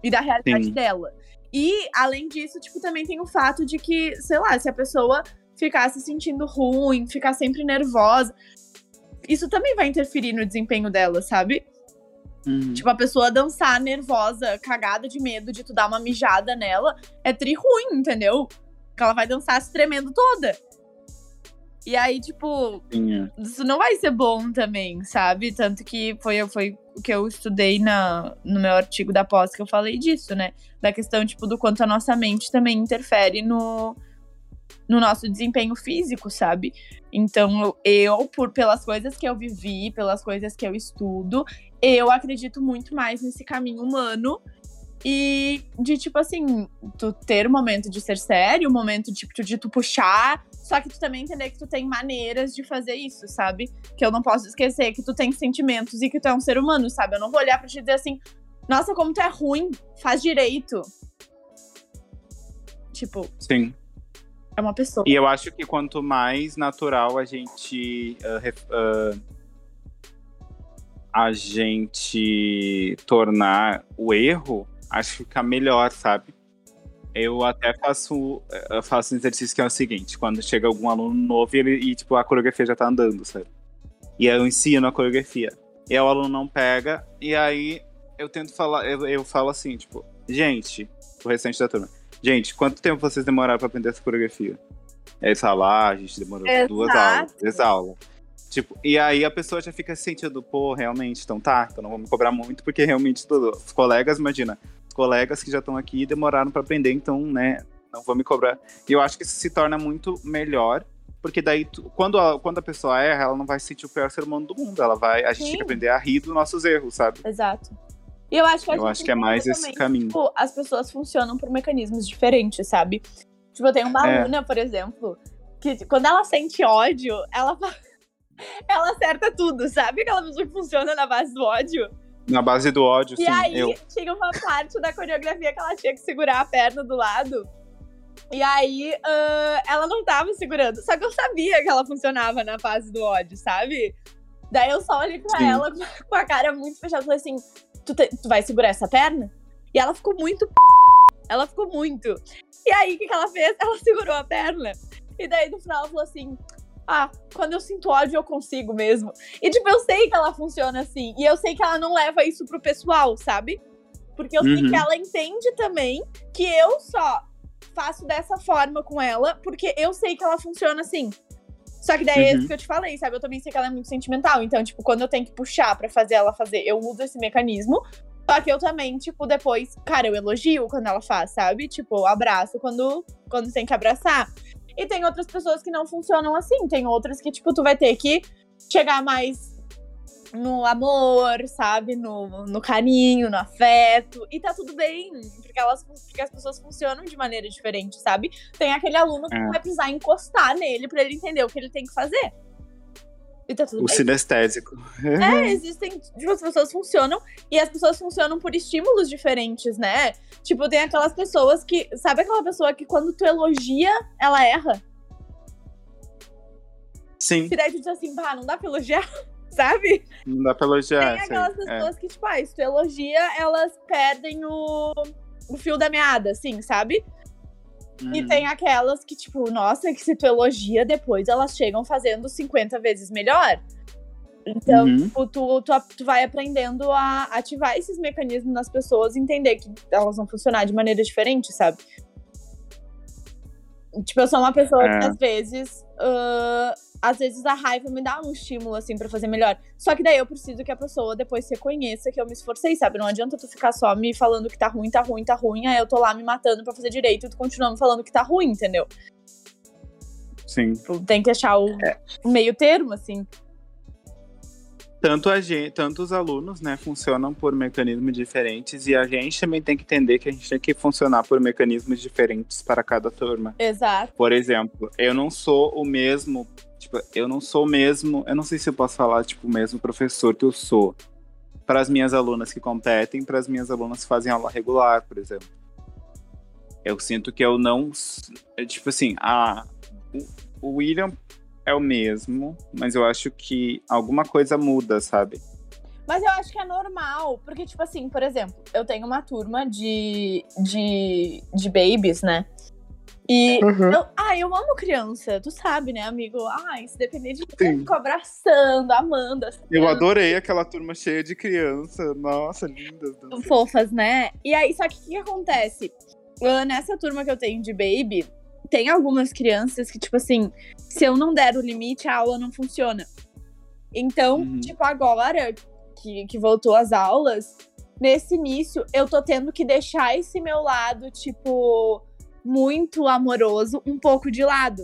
E da realidade Sim. dela. E, além disso, tipo, também tem o fato de que, sei lá, se a pessoa ficar se sentindo ruim, ficar sempre nervosa, isso também vai interferir no desempenho dela, sabe? Uhum. Tipo, a pessoa dançar nervosa, cagada de medo de tu dar uma mijada nela, é tri ruim, entendeu? Porque ela vai dançar se tremendo toda. E aí, tipo, Sim, é. isso não vai ser bom também, sabe? Tanto que foi, foi o que eu estudei na, no meu artigo da pós que eu falei disso, né? Da questão, tipo, do quanto a nossa mente também interfere no, no nosso desempenho físico, sabe? Então, eu, por pelas coisas que eu vivi, pelas coisas que eu estudo, eu acredito muito mais nesse caminho humano e de, tipo assim, tu ter o momento de ser sério, o momento de, de tu puxar, só que tu também entender que tu tem maneiras de fazer isso, sabe? Que eu não posso esquecer que tu tem sentimentos e que tu é um ser humano, sabe? Eu não vou olhar pra te dizer assim, nossa, como tu é ruim, faz direito. Tipo, Sim. É uma pessoa. E eu acho que quanto mais natural a gente. ah, ref- ah, a gente tornar o erro, acho que fica melhor, sabe? Eu até faço, eu faço um exercício que é o seguinte: quando chega algum aluno novo ele, e tipo, a coreografia já tá andando, sabe? E aí eu ensino a coreografia. E aí o aluno não pega, e aí eu tento falar, eu, eu falo assim, tipo, gente, o restante da turma, gente, quanto tempo vocês demoraram pra aprender essa coreografia? Falam, ah, a gente demorou duas Exato. aulas, três aulas. Tipo, e aí a pessoa já fica se sentindo, pô, realmente, então tá, então não vou me cobrar muito, porque realmente tudo. Os colegas, imagina, os colegas que já estão aqui demoraram para aprender, então, né, não vou me cobrar. E eu acho que isso se torna muito melhor, porque daí, tu, quando, a, quando a pessoa erra, ela não vai se sentir o pior ser humano do mundo. Ela vai. A gente Sim. tem que aprender a rir dos nossos erros, sabe? Exato. E eu acho que, Eu acho que é mais esse caminho. Tipo, as pessoas funcionam por mecanismos diferentes, sabe? Tipo, eu tenho uma É. aluna, por exemplo, que quando ela sente ódio, ela ela acerta tudo, sabe? Aquela pessoa que funciona na base do ódio. Na base do ódio, E sim. aí, Eu. tinha uma parte da coreografia que ela tinha que segurar a perna do lado. E aí, ah, ela não tava segurando. Só que eu sabia que ela funcionava na fase do ódio, sabe? Daí eu só olhei pra Sim. ela com a cara muito fechada e falei assim: tu, te- tu vai segurar essa perna? E ela ficou muito p. Ela ficou muito. E aí, o que, que ela fez? Ela segurou a perna. E daí, no final, ela falou assim: Ah, quando eu sinto ódio, eu consigo mesmo. E, tipo, eu sei que ela funciona assim. E eu sei que ela não leva isso pro pessoal, sabe? Porque eu sei Uhum. que ela entende também que eu só faço dessa forma com ela, porque eu sei que ela funciona assim. Só que daí é Uhum. isso que eu te falei, sabe? Eu também sei que ela é muito sentimental. Então, tipo, quando eu tenho que puxar pra fazer ela fazer, eu uso esse mecanismo. Só que eu também, tipo, depois, cara, eu elogio quando ela faz, sabe? Tipo, eu abraço quando, quando tem que abraçar. E tem outras pessoas que não funcionam assim. Tem outras que, tipo, tu vai ter que chegar mais no amor, sabe? No, no carinho, no afeto. E tá tudo bem, porque, elas, porque as pessoas funcionam de maneira diferente, sabe? Tem aquele aluno que É. vai precisar encostar nele pra ele entender o que ele tem que fazer. E tá tudo O bem. sinestésico. É, existem. Tipo, as pessoas funcionam e as pessoas funcionam por estímulos diferentes, né? Tipo, tem aquelas pessoas que. Sabe aquela pessoa que quando tu elogia, ela erra? Sim, E daí tu diz assim, pá, não dá pra elogiar, sabe? não dá pra elogiar. tem sei. aquelas É. pessoas que, tipo, ah, se tu elogia, elas perdem o, o fio da meada, assim, sabe? E Uhum. tem aquelas que, tipo, nossa, que se tu elogia, depois elas chegam fazendo 50 vezes melhor. Então, Uhum. tipo, tu, tu, tu vai aprendendo a ativar esses mecanismos nas pessoas e entender que elas vão funcionar de maneira diferente, sabe? Tipo, eu sou uma pessoa que É. às vezes. ah, às vezes a raiva me dá um estímulo, assim, pra fazer melhor. Só que daí eu preciso que a pessoa depois reconheça que eu me esforcei, sabe? Não adianta tu ficar só me falando que tá ruim, tá ruim, tá ruim, aí eu tô lá me matando pra fazer direito e tu continua me falando que tá ruim, entendeu? Sim. Tipo, Tem que achar o É. meio termo, assim. Tanto, a gente, tanto os alunos, né, funcionam por mecanismos diferentes e a gente também tem que entender que a gente tem que funcionar por mecanismos diferentes para cada turma. Exato. Por exemplo, eu não sou o mesmo, tipo, eu não sou mesmo, eu não sei se eu posso falar, tipo, o mesmo professor que eu sou para as minhas alunas que competem, para as minhas alunas que fazem aula regular, por exemplo. Eu sinto que eu não, é tipo assim, a o William é o mesmo, mas eu acho que alguma coisa muda, sabe? Mas eu acho que é normal, porque, tipo assim, por exemplo, eu tenho uma turma de, de, de babies, né? E Uhum. eu, ah, eu amo criança, tu sabe, né, amigo? Ai, se depender de mim, eu fico abraçando, amando. as Eu adorei aquela turma cheia de criança. Nossa, lindas. Fofas, né? E aí, só que o que, que acontece? Ah, nessa turma que eu tenho de baby, tem algumas crianças que, tipo assim, se eu não der o limite, a aula não funciona. Então, Uhum. tipo, agora que, que voltou às aulas, nesse início, eu tô tendo que deixar esse meu lado, tipo, muito amoroso, um pouco de lado.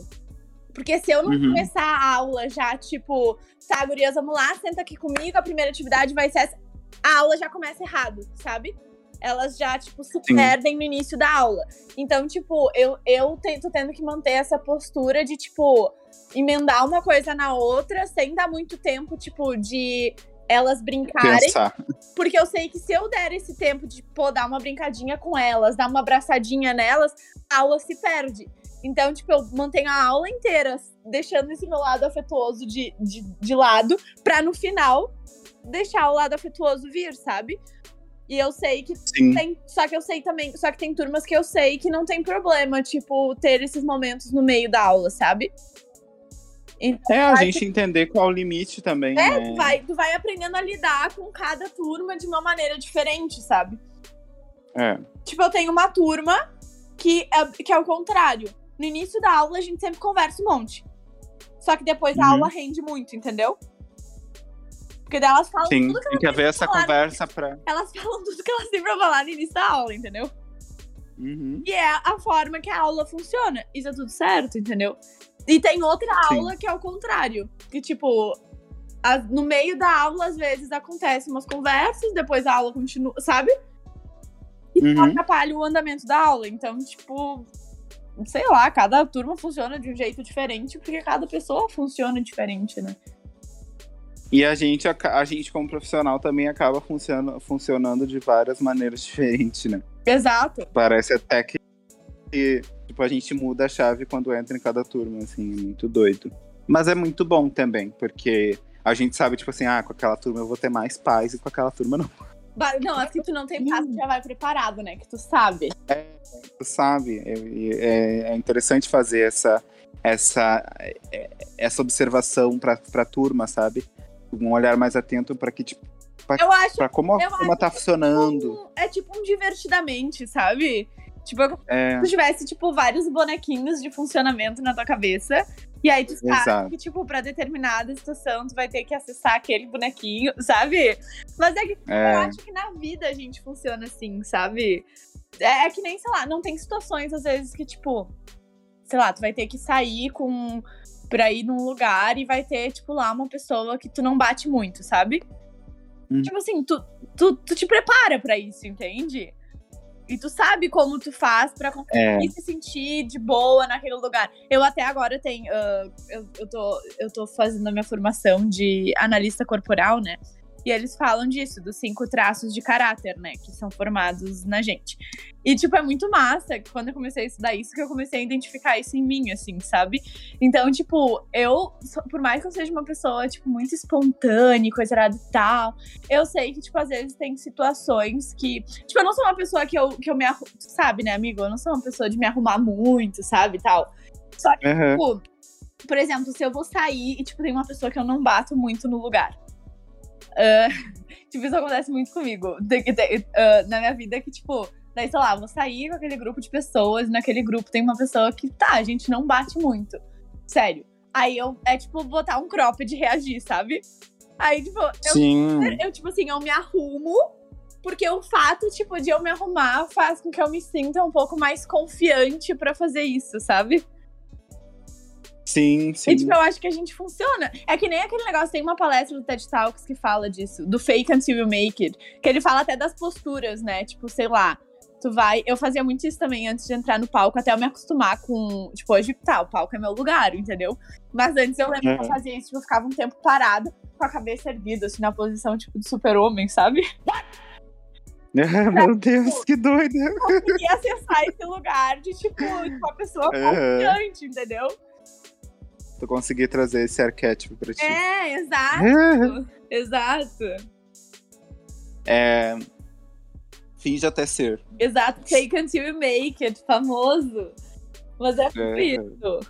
Porque se eu não Uhum. começar a aula já, tipo, tá, gurias, vamos lá, senta aqui comigo, a primeira atividade vai ser essa. A aula já começa errado, sabe? Elas já, tipo, se Sim. perdem no início da aula. Então, tipo, eu, eu tô tendo que manter essa postura de, tipo, emendar uma coisa na outra, sem dar muito tempo, tipo, de elas brincarem. Pensar. Porque eu sei que se eu der esse tempo de, pô, dar uma brincadinha com elas, dar uma abraçadinha nelas, a aula se perde. Então, tipo, eu mantenho a aula inteira deixando esse meu lado afetuoso de, de, de lado, pra no final deixar o lado afetuoso vir, sabe? E eu sei que Sim. tem. Só que eu sei também. Só que tem turmas que eu sei que não tem problema, tipo, ter esses momentos no meio da aula, sabe? É, a gente entender qual o limite também, É, né? tu vai, tu vai aprendendo a lidar com cada turma de uma maneira diferente, sabe? É. Tipo, eu tenho uma turma que é, que é o contrário. No início da aula, a gente sempre conversa um monte. Só que depois a Uhum. aula rende muito, entendeu? Porque daí elas falam Sim, tudo que tem que haver essa conversa pra. elas falam tudo que elas têm pra falar no início da aula, entendeu? Uhum. E é a forma que a aula funciona. Isso é tudo certo, entendeu? E tem outra Sim. aula que é o contrário. Que, tipo, a- no meio da aula, às vezes, acontecem umas conversas, depois a aula continua, sabe? E Uhum. atrapalha o andamento da aula. Então, tipo, sei lá, cada turma funciona de um jeito diferente, porque cada pessoa funciona diferente, né? E a gente, aca- a gente, como profissional, também acaba funcionando, funcionando de várias maneiras diferentes, né? Exato. Parece até que, tipo, a gente muda a chave quando entra em cada turma, assim, é muito doido. Mas é muito bom também, porque a gente sabe, tipo assim, ah, com aquela turma eu vou ter mais paz e com aquela turma não. Não, as que tu não tem paz, tu já vai preparado, né? Que tu sabe. Tu sabe? É, é- é interessante fazer essa, essa, é- essa observação pra, pra turma, sabe? Um olhar mais atento pra que, tipo, Eu acho pra como a turma tá funcionando. um- é tipo um divertidamente, sabe? Tipo, é tu tivesse, tipo, vários bonequinhos de funcionamento na tua cabeça. E aí tu sabe Exato. que, tipo, pra determinada situação, tu vai ter que acessar aquele bonequinho, sabe? Mas é que eu é, acho que na vida a gente funciona assim, sabe? É, é que nem, sei lá, não tem situações, às vezes, que, tipo, sei lá, tu vai ter que sair com. pra ir num lugar e vai ter, tipo, lá uma pessoa que tu não bate muito, sabe? Hum. Tipo assim, tu, tu, tu te prepara pra isso, entende? E tu sabe como tu faz pra conseguir é. se sentir de boa naquele lugar. Eu até agora tenho. ah, eu, eu, tô, eu tô fazendo a minha formação de analista corporal, né? E eles falam disso, dos cinco traços de caráter, né? Que são formados na gente. E, tipo, é muito massa que quando eu comecei a estudar isso, que eu comecei a identificar isso em mim, assim, sabe? Então, tipo, eu, por mais que eu seja uma pessoa, tipo, muito espontânea, coisa errada e tal, eu sei que, tipo, às vezes tem situações que. Tipo, eu não sou uma pessoa que eu, que eu me arrumo. Sabe, né, amigo? Eu não sou uma pessoa de me arrumar muito, sabe? Tal. Só que, Aham. tipo, por exemplo, se eu vou sair e, tipo, tem uma pessoa que eu não bato muito no lugar. Ah, tipo, isso acontece muito comigo. Ah, na minha vida que, tipo, daí, sei lá, vou sair com aquele grupo de pessoas, e naquele grupo tem uma pessoa que, tá, a gente não bate muito. Sério. Aí eu, é tipo, botar um cropped e reagir, sabe? Aí, tipo, eu Sim. eu, tipo assim, eu me arrumo, porque o fato, tipo, de eu me arrumar faz com que eu me sinta um pouco mais confiante pra fazer isso, sabe? Sim, sim. E, tipo, eu acho que a gente funciona. É que nem aquele negócio, tem uma palestra do TED Talks que fala disso, do fake until you make it, que ele fala até das posturas, né? Tipo, sei lá, tu vai. Eu fazia muito isso também antes de entrar no palco, até eu me acostumar com. Tipo, hoje, tá, o palco é meu lugar, entendeu? Mas antes eu lembro que eu Uhum. fazia isso, tipo, eu ficava um tempo parada, com a cabeça erguida, assim, na posição, tipo, de super-homem, sabe? Meu Deus, que doido. E acessar esse lugar de, tipo, de uma pessoa Uhum. confiante, entendeu? Tu consegui trazer esse arquétipo pra ti. É, exato. Exato. É. Finge até ser. Exato. Fake until you make it, famoso. Mas é tudo É. isso.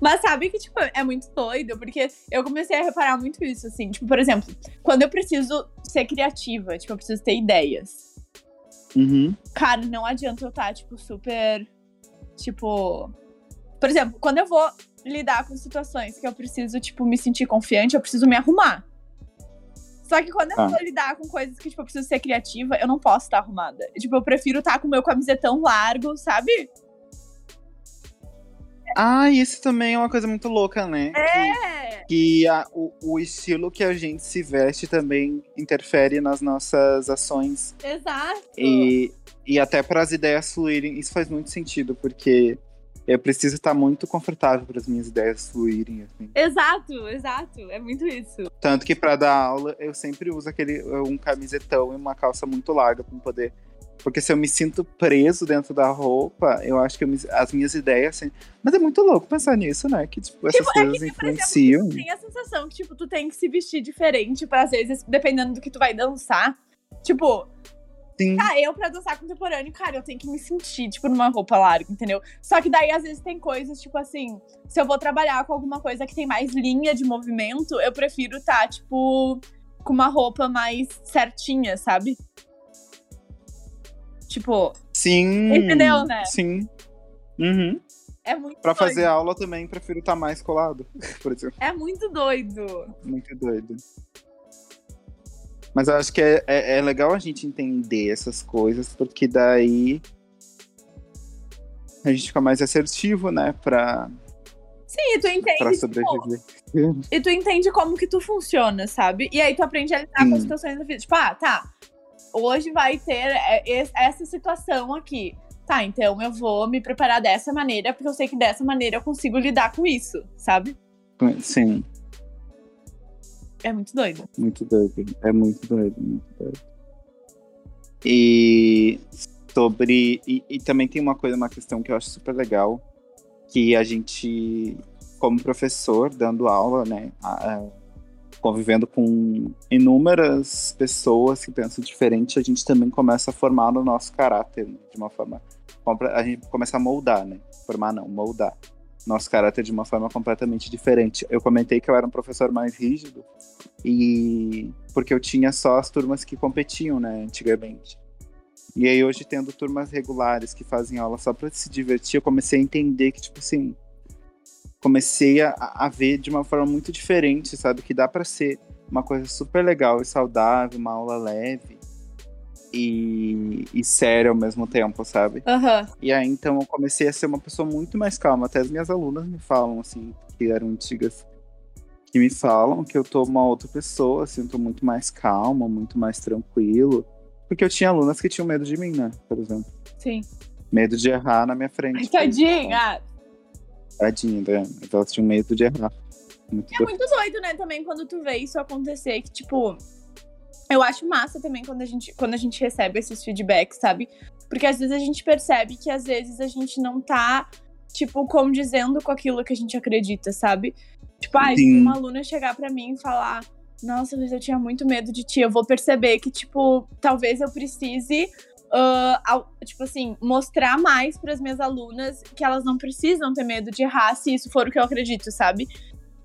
Mas sabe que, tipo, é muito doido, porque eu comecei a reparar muito isso, assim. Tipo, por exemplo, quando eu preciso ser criativa, tipo, eu preciso ter ideias. Uhum. Cara, não adianta eu estar, tipo, super. Tipo. Por exemplo, quando eu vou lidar com situações que eu preciso, tipo, me sentir confiante, eu preciso me arrumar. Só que quando eu Tá. vou lidar com coisas que, tipo, eu preciso ser criativa, eu não posso estar arrumada. Tipo, eu prefiro estar com o meu camisetão largo, sabe? Ah, isso também é uma coisa muito louca, né? Que, É. que a- o, o estilo que a gente se veste também interfere nas nossas ações. Exato. E, e até para as ideias fluírem, isso faz muito sentido, porque eu preciso estar muito confortável para as minhas ideias fluírem. Assim. Exato, exato. É muito isso. Tanto que para dar aula, eu sempre uso aquele um camisetão e uma calça muito larga para poder. Porque se eu me sinto preso dentro da roupa, eu acho que eu me- as minhas ideias. Assim... Mas é muito louco pensar nisso, né? Que tipo, essas Tipo, é coisas que, por exemplo, influenciam. Tem a sensação que, tipo, tu tem que se vestir diferente pra, às vezes, dependendo do que tu vai dançar. Tipo, Sim. Ah, eu pra dançar contemporâneo, cara, eu tenho que me sentir, tipo, numa roupa larga, entendeu? Só que daí, às vezes, tem coisas, tipo assim, se eu vou trabalhar com alguma coisa que tem mais linha de movimento, eu prefiro tá, tipo, com uma roupa mais certinha, sabe? Tipo, Sim. Entendeu, né? Sim. Uhum. É muito Pra doido. fazer aula também, prefiro estar mais colado, por exemplo. É muito doido. Muito doido. Mas eu acho que é, é, é legal a gente entender essas coisas, porque daí a gente fica mais assertivo, né? Pra, Sim, e tu entende, pra sobreviver. e tu entende como que tu funciona, sabe? E aí tu aprende a lidar com Sim. situações da vida. Tipo, ah, tá. Hoje vai ter é, es- essa situação aqui. Tá, então eu vou me preparar dessa maneira, porque eu sei que dessa maneira eu consigo lidar com isso, sabe? Sim, É muito doido. muito doido. É muito doido, muito doido. E sobre. E, e também tem uma coisa, uma questão que eu acho super legal, que a gente, como professor, dando aula, né? a- a- convivendo com inúmeras pessoas que pensam diferente, a gente também começa a formar o nosso caráter né, de uma forma. A gente começa a moldar, né? Formar não, moldar. Nosso caráter de uma forma completamente diferente. Eu comentei que eu era um professor mais rígido, e porque eu tinha só as turmas que competiam, né, antigamente. E aí hoje tendo turmas regulares que fazem aula só para se divertir, eu comecei a entender que tipo assim, comecei a, a ver de uma forma muito diferente, sabe, que dá para ser uma coisa super legal e saudável, uma aula leve e, e séria ao mesmo tempo, sabe? Aham. E aí, então, eu comecei a ser uma pessoa muito mais calma. Até as minhas alunas me falam, assim, que eram antigas, que me falam que eu tô uma outra pessoa, assim, eu tô muito mais calma, muito mais tranquilo. Porque eu tinha alunas que tinham medo de mim, né? Por exemplo. Sim. Medo de errar na minha frente. Ai, tadinha. Tadinha, né? Elas tinham medo de errar. Muito É muito doido, né, também, quando tu vê isso acontecer, que, tipo, eu acho massa também quando a gente, quando a gente recebe esses feedbacks, sabe? Porque às vezes a gente percebe que às vezes a gente não tá, tipo, condizendo com aquilo que a gente acredita, sabe? Tipo, ah, se uma aluna chegar pra mim e falar, nossa, Luiz, eu tinha muito medo de ti, eu vou perceber que, tipo, talvez eu precise. ah, ao- tipo assim, mostrar mais para as minhas alunas que elas não precisam ter medo de errar se isso for o que eu acredito, sabe?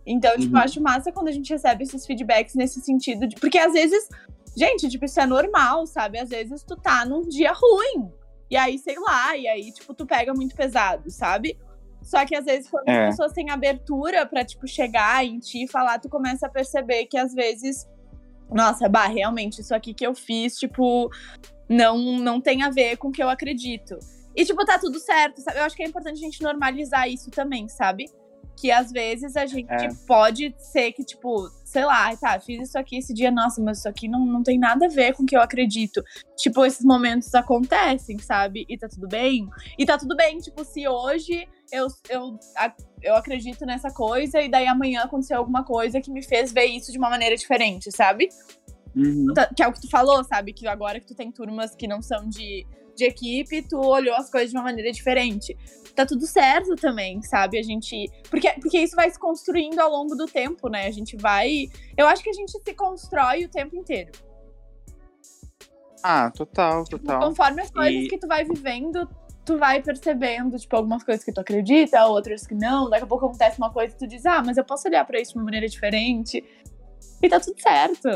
Então, tipo, Uhum. eu acho massa quando a gente recebe esses feedbacks nesse sentido. De... Porque às vezes, gente, tipo, isso é normal, sabe? Às vezes tu tá num dia ruim. E aí, sei lá, e aí, tipo, tu pega muito pesado, sabe? Só que às vezes, quando É. as pessoas têm abertura pra, tipo, chegar em ti e falar, tu começa a perceber que às vezes, nossa, bah, realmente, isso aqui que eu fiz, tipo, não, não tem a ver com o que eu acredito. E, tipo, tá tudo certo, sabe? Eu acho que é importante a gente normalizar isso também, sabe? Que às vezes a gente É. pode ser que, tipo, sei lá, tá, fiz isso aqui esse dia, nossa, mas isso aqui não, não tem nada a ver com o que eu acredito. Tipo, esses momentos acontecem, sabe? E tá tudo bem. E tá tudo bem, tipo, se hoje eu, eu, eu acredito nessa coisa e daí amanhã aconteceu alguma coisa que me fez ver isso de uma maneira diferente, sabe? Uhum. Tá- Que é o que tu falou, sabe? Que agora que tu tem turmas que não são de, de equipe, tu olhou as coisas de uma maneira diferente. Tá tudo certo também, sabe? A gente. Porque, porque isso vai se construindo ao longo do tempo, né? A gente vai. Eu acho que a gente se constrói o tempo inteiro. Ah, total, Tipo, total. conforme as coisas E- que tu vai vivendo, tu vai percebendo, tipo, algumas coisas que tu acredita, outras que não. Daqui a pouco acontece uma coisa e tu diz, ah, mas eu posso olhar pra isso de uma maneira diferente. E tá tudo certo.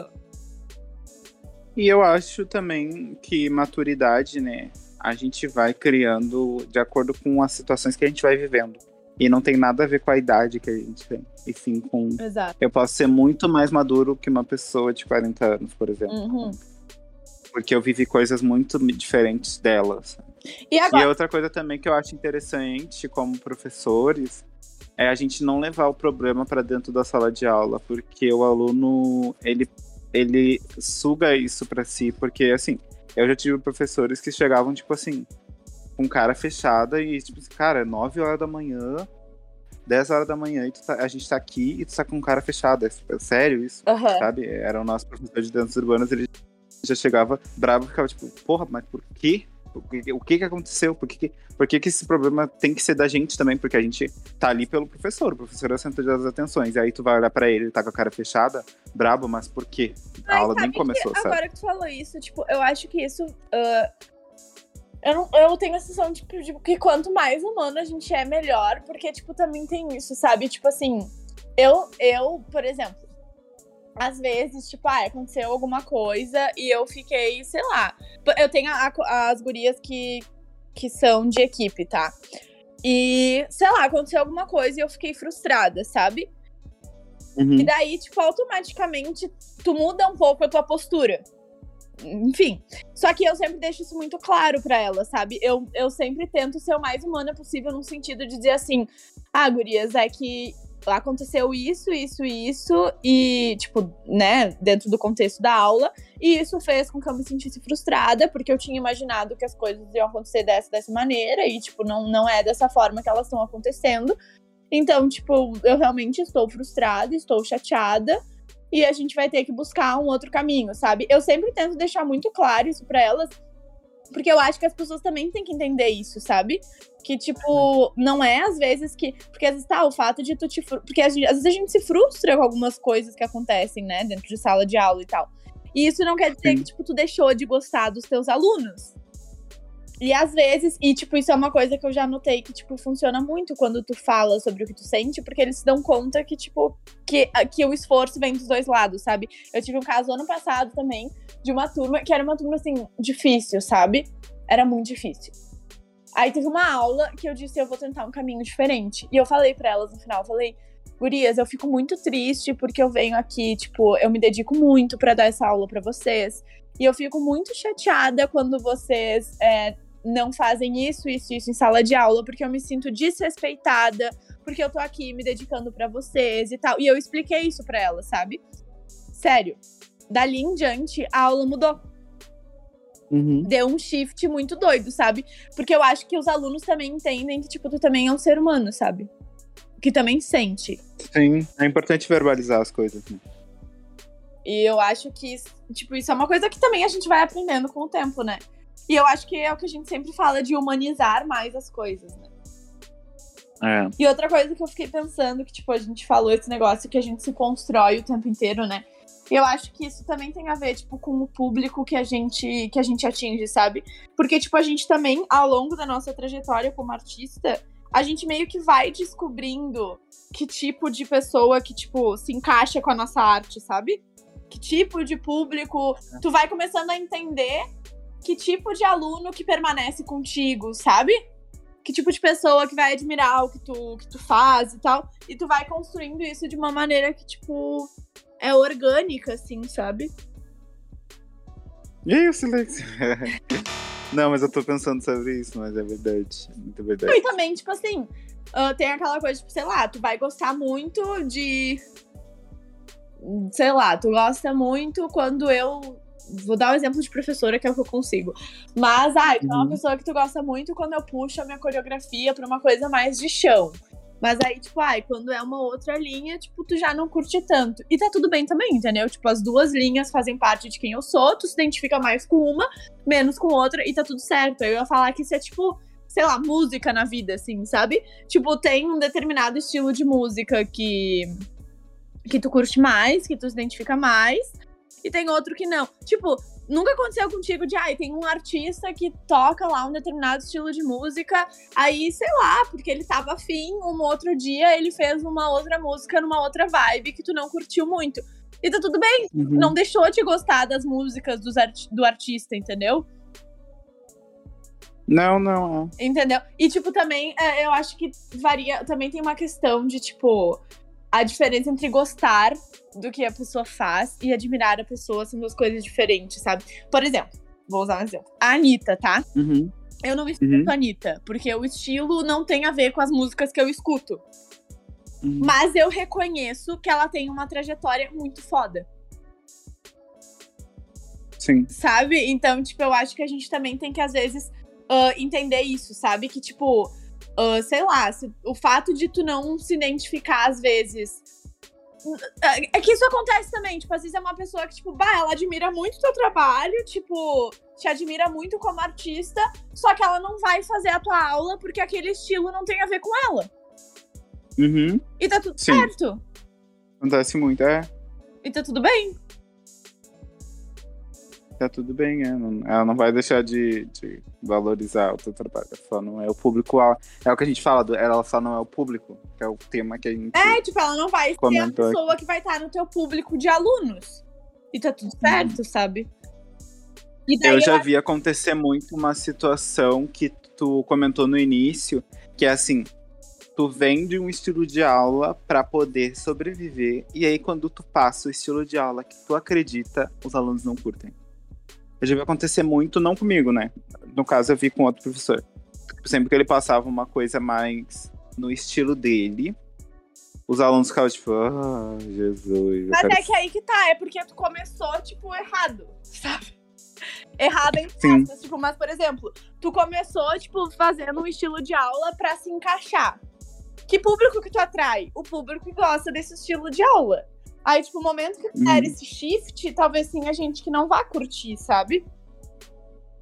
E eu acho também que maturidade, né, a gente vai criando de acordo com as situações que a gente vai vivendo. E não tem nada a ver com a idade que a gente tem. E sim com. Exato. Eu posso ser muito mais maduro que uma pessoa de 40 anos, por exemplo. Uhum. Porque eu vivi coisas muito diferentes delas. E E agora. outra coisa também que eu acho interessante como professores é a gente não levar o problema para dentro da sala de aula, porque o aluno ele ele suga isso para si, porque assim, eu já tive professores que chegavam tipo assim, com cara fechada e tipo, cara, 9 horas da manhã, 10 horas da manhã e tá- a gente tá aqui e tu tá com cara fechada. É sério isso? Aham. sabe? Era o nosso professor de danças urbanas, ele já chegava bravo, ficava tipo, porra, mas por quê? O que, que aconteceu? Por que, que- por que, que esse problema tem que ser da gente também? Porque a gente tá ali pelo professor, o professor é o centro das atenções. E aí tu vai olhar pra ele, ele tá com a cara fechada, brabo, mas por quê? A aula nem sabe que começou, sabe? Agora que tu falou isso, tipo, eu acho que isso. ah, eu, não- eu tenho a sensação tipo, de que quanto mais humano a gente é, melhor, porque, tipo, também tem isso, sabe? Tipo assim, eu, eu, por exemplo, às vezes, tipo, ah, aconteceu alguma coisa e eu fiquei, sei lá. Eu tenho a- a- as gurias que, que são de equipe, tá? E, sei lá, aconteceu alguma coisa e eu fiquei frustrada, sabe? Uhum. E daí, tipo, automaticamente tu muda um pouco a tua postura. Enfim. Só que eu sempre deixo isso muito claro pra ela, sabe? Eu, eu sempre tento ser o mais humana possível no sentido de dizer assim: ah, gurias, é que aconteceu isso, isso isso, e, tipo, né, dentro do contexto da aula, e isso fez com que eu me sentisse frustrada, porque eu tinha imaginado que as coisas iam acontecer dessa, dessa maneira, e, tipo, não, não é dessa forma que elas estão acontecendo. Então, tipo, eu realmente estou frustrada, estou chateada, e a gente vai ter que buscar um outro caminho, sabe? Eu sempre tento deixar muito claro isso para elas, porque eu acho que as pessoas também têm que entender isso, sabe? Que, tipo, não é às vezes que. Porque às vezes tá, o fato de tu te. Porque às vezes a gente se frustra com algumas coisas que acontecem, né? Dentro de sala de aula e tal. E isso não quer dizer Sim. que, tipo, tu deixou de gostar dos teus alunos. E às vezes, e tipo, isso é uma coisa que eu já notei que, tipo, funciona muito quando tu fala sobre o que tu sente, porque eles se dão conta que, tipo, que, que o esforço vem dos dois lados, sabe? Eu tive um caso ano passado também, de uma turma, que era uma turma, assim, difícil, sabe? Era muito difícil. Aí teve uma aula que eu disse, eu vou tentar um caminho diferente. E eu falei pra elas no final, falei, gurias, eu fico muito triste porque eu venho aqui, tipo, eu me dedico muito pra dar essa aula pra vocês. E eu fico muito chateada quando vocês é, não fazem isso, isso, isso em sala de aula, porque eu me sinto desrespeitada, porque eu tô aqui me dedicando pra vocês e tal. E eu expliquei isso pra elas, sabe? Sério. Dali em diante, a aula mudou Uhum. deu um shift muito doido, sabe? Porque eu acho que os alunos também entendem que, tipo, tu também é um ser humano, sabe? Que também sente. Sim, é importante verbalizar as coisas. né? E eu acho que, tipo, isso é uma coisa que também a gente vai aprendendo com o tempo, né? E eu acho que é o que a gente sempre fala de humanizar mais as coisas, né? É. E outra coisa que eu fiquei pensando, que, tipo, a gente falou esse negócio que a gente se constrói o tempo inteiro, né? Eu acho que isso também tem a ver, tipo, com o público que a gente, que a gente atinge, sabe? Porque, tipo, a gente também, ao longo da nossa trajetória como artista, a gente meio que vai descobrindo que tipo de pessoa que, tipo, se encaixa com a nossa arte, sabe? Que tipo de público. Tu vai começando a entender que tipo de aluno que permanece contigo, sabe? Que tipo de pessoa que vai admirar o que tu, que tu faz e tal. E tu vai construindo isso de uma maneira que, tipo, é orgânica, assim, sabe? E aí, o silêncio? Não, mas eu tô pensando sobre isso, mas é verdade. Muito verdade. E também, tipo assim, ah, tem aquela coisa, tipo, sei lá, tu vai gostar muito de. Sei lá, tu gosta muito quando eu. Vou dar um exemplo de professora, que é o que eu consigo. Mas, ai, tu é uma Uhum. pessoa que tu gosta muito quando eu puxo a minha coreografia pra uma coisa mais de chão. Mas aí, tipo, ai, quando é uma outra linha, tipo, tu já não curte tanto. E tá tudo bem também, entendeu? Tipo, as duas linhas fazem parte de quem eu sou, tu se identifica mais com uma, menos com outra, e tá tudo certo. Eu ia falar que isso é, tipo, sei lá, música na vida, assim, sabe? Tipo, tem um determinado estilo de música que que tu curte mais, que tu se identifica mais, e tem outro que não. Tipo, nunca aconteceu contigo de, ai, tem um artista que toca lá um determinado estilo de música, aí, sei lá, porque ele tava afim, um outro dia ele fez uma outra música numa outra vibe que tu não curtiu muito. E tá tudo bem, Uhum. não deixou de gostar das músicas dos arti- do artista, entendeu? Não, não. é. Entendeu? E, tipo, também, é, eu acho que varia. Também tem uma questão de, tipo, a diferença entre gostar do que a pessoa faz e admirar a pessoa são duas coisas diferentes, sabe? Por exemplo, vou usar um exemplo. A Anitta, tá? Uhum. Eu não escuto a Anitta, porque o estilo não tem a ver com as músicas que eu escuto. Uhum. Mas eu reconheço que ela tem uma trajetória muito foda. Sim. sabe? Então, tipo, eu acho que a gente também tem que, às vezes, ah, entender isso, sabe? Que, tipo, ah, sei lá, se- o fato de tu não se identificar, às vezes. É que isso acontece também, tipo, às vezes é uma pessoa que, tipo, bah, ela admira muito o teu trabalho, tipo, te admira muito como artista, só que ela não vai fazer a tua aula porque aquele estilo não tem a ver com ela. Uhum. E tá tudo Sim. certo. Acontece muito. É, E tá tudo bem. Tá tudo bem, é. Ela não vai deixar de, de valorizar o teu trabalho. Só não é o público. É o que a gente fala, do- ela só não é o público, que é o tema que a gente. É, tipo, ela não vai ser a pessoa que vai estar no teu público de alunos. E tá tudo certo, sabe? E daí Eu já eu- vi acontecer muito uma situação que tu comentou no início, que é assim, tu vende um estilo de aula para poder sobreviver, e aí quando tu passa o estilo de aula que tu acredita, os alunos não curtem. Eu já vi acontecer muito, não comigo, né? No caso, eu vi com outro professor. Sempre que ele passava uma coisa mais no estilo dele, os alunos ficavam tipo, ah, Jesus. Mas é que aí que tá, é porque tu começou, tipo, errado, sabe? Errado em aspas, tipo, mas, por exemplo, tu começou, tipo, fazendo um estilo de aula pra se encaixar. Que público que tu atrai? O público que gosta desse estilo de aula. Aí, tipo, o momento que der Uhum. esse shift, talvez tenha gente que não vá curtir, sabe?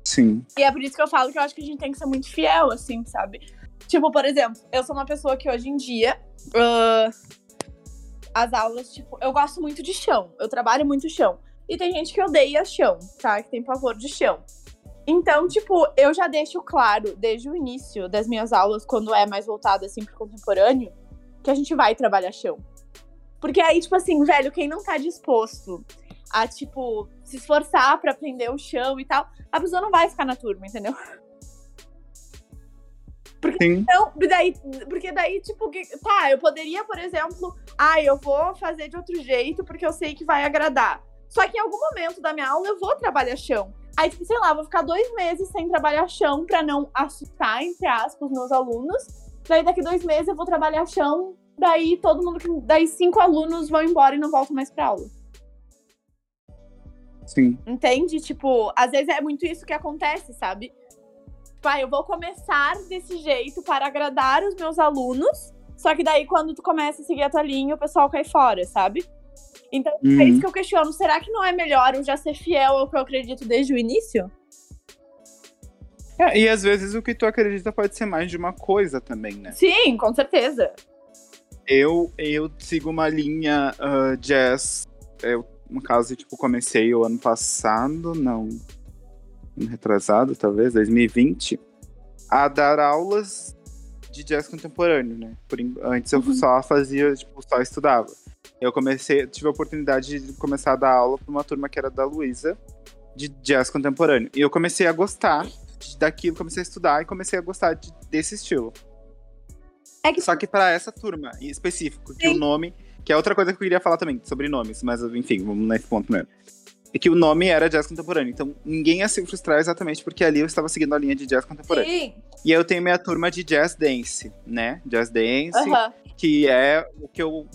Sim. E é por isso que eu falo que eu acho que a gente tem que ser muito fiel, assim, sabe? Tipo, por exemplo, eu sou uma pessoa que hoje em dia. ah, as aulas, tipo, eu gosto muito de chão. Eu trabalho muito chão. E tem gente que odeia chão, tá? Que tem pavor de chão. Então, tipo, eu já deixo claro, desde o início das minhas aulas, quando é mais voltado, assim, pro contemporâneo, que a gente vai trabalhar chão. Porque aí, tipo assim, velho, quem não tá disposto a, tipo, se esforçar pra aprender o chão e tal, a pessoa não vai ficar na turma, entendeu? Sim. Então, daí, porque daí, tipo, que- tá, eu poderia, por exemplo, ah, eu vou fazer de outro jeito porque eu sei que vai agradar. Só que em algum momento da minha aula eu vou trabalhar chão. Aí, tipo, sei lá, eu vou ficar dois meses sem trabalhar chão pra não assustar, entre aspas, meus alunos. Daí daqui dois meses eu vou trabalhar chão, daí todo mundo, que- daí cinco alunos vão embora e não voltam mais pra aula. Sim. Entende? Tipo, às vezes é muito isso que acontece, sabe? Tipo, ah, eu vou começar desse jeito para agradar os meus alunos, só que daí quando tu começa a seguir a tua linha, o pessoal cai fora, sabe? Então, é Uhum. isso que eu questiono. Será que não é melhor eu já ser fiel ao que eu acredito desde o início? É, e às vezes o que tu acredita pode ser mais de uma coisa também, né? Sim, com certeza. Eu, eu sigo uma linha ah, jazz. Eu, no caso, tipo, comecei o ano passado, não. Retrasado, talvez, 2020, a dar aulas de jazz contemporâneo, né? Por, antes eu Uhum. só fazia, tipo, só estudava. Eu comecei, tive a oportunidade de começar a dar aula para uma turma que era da Luísa, de jazz contemporâneo. E eu comecei a gostar daquilo, comecei a estudar e comecei a gostar de- desse estilo. É que Só que para essa turma em específico, que Sim. o nome, que é outra coisa que eu queria falar também, sobre nomes, mas enfim, vamos nesse ponto mesmo. É que o nome era jazz contemporâneo, então ninguém ia se frustrar exatamente porque ali eu estava seguindo a linha de jazz contemporâneo. sim. E aí eu tenho minha turma de jazz dance, né? Jazz dance, Aham. que é o que eu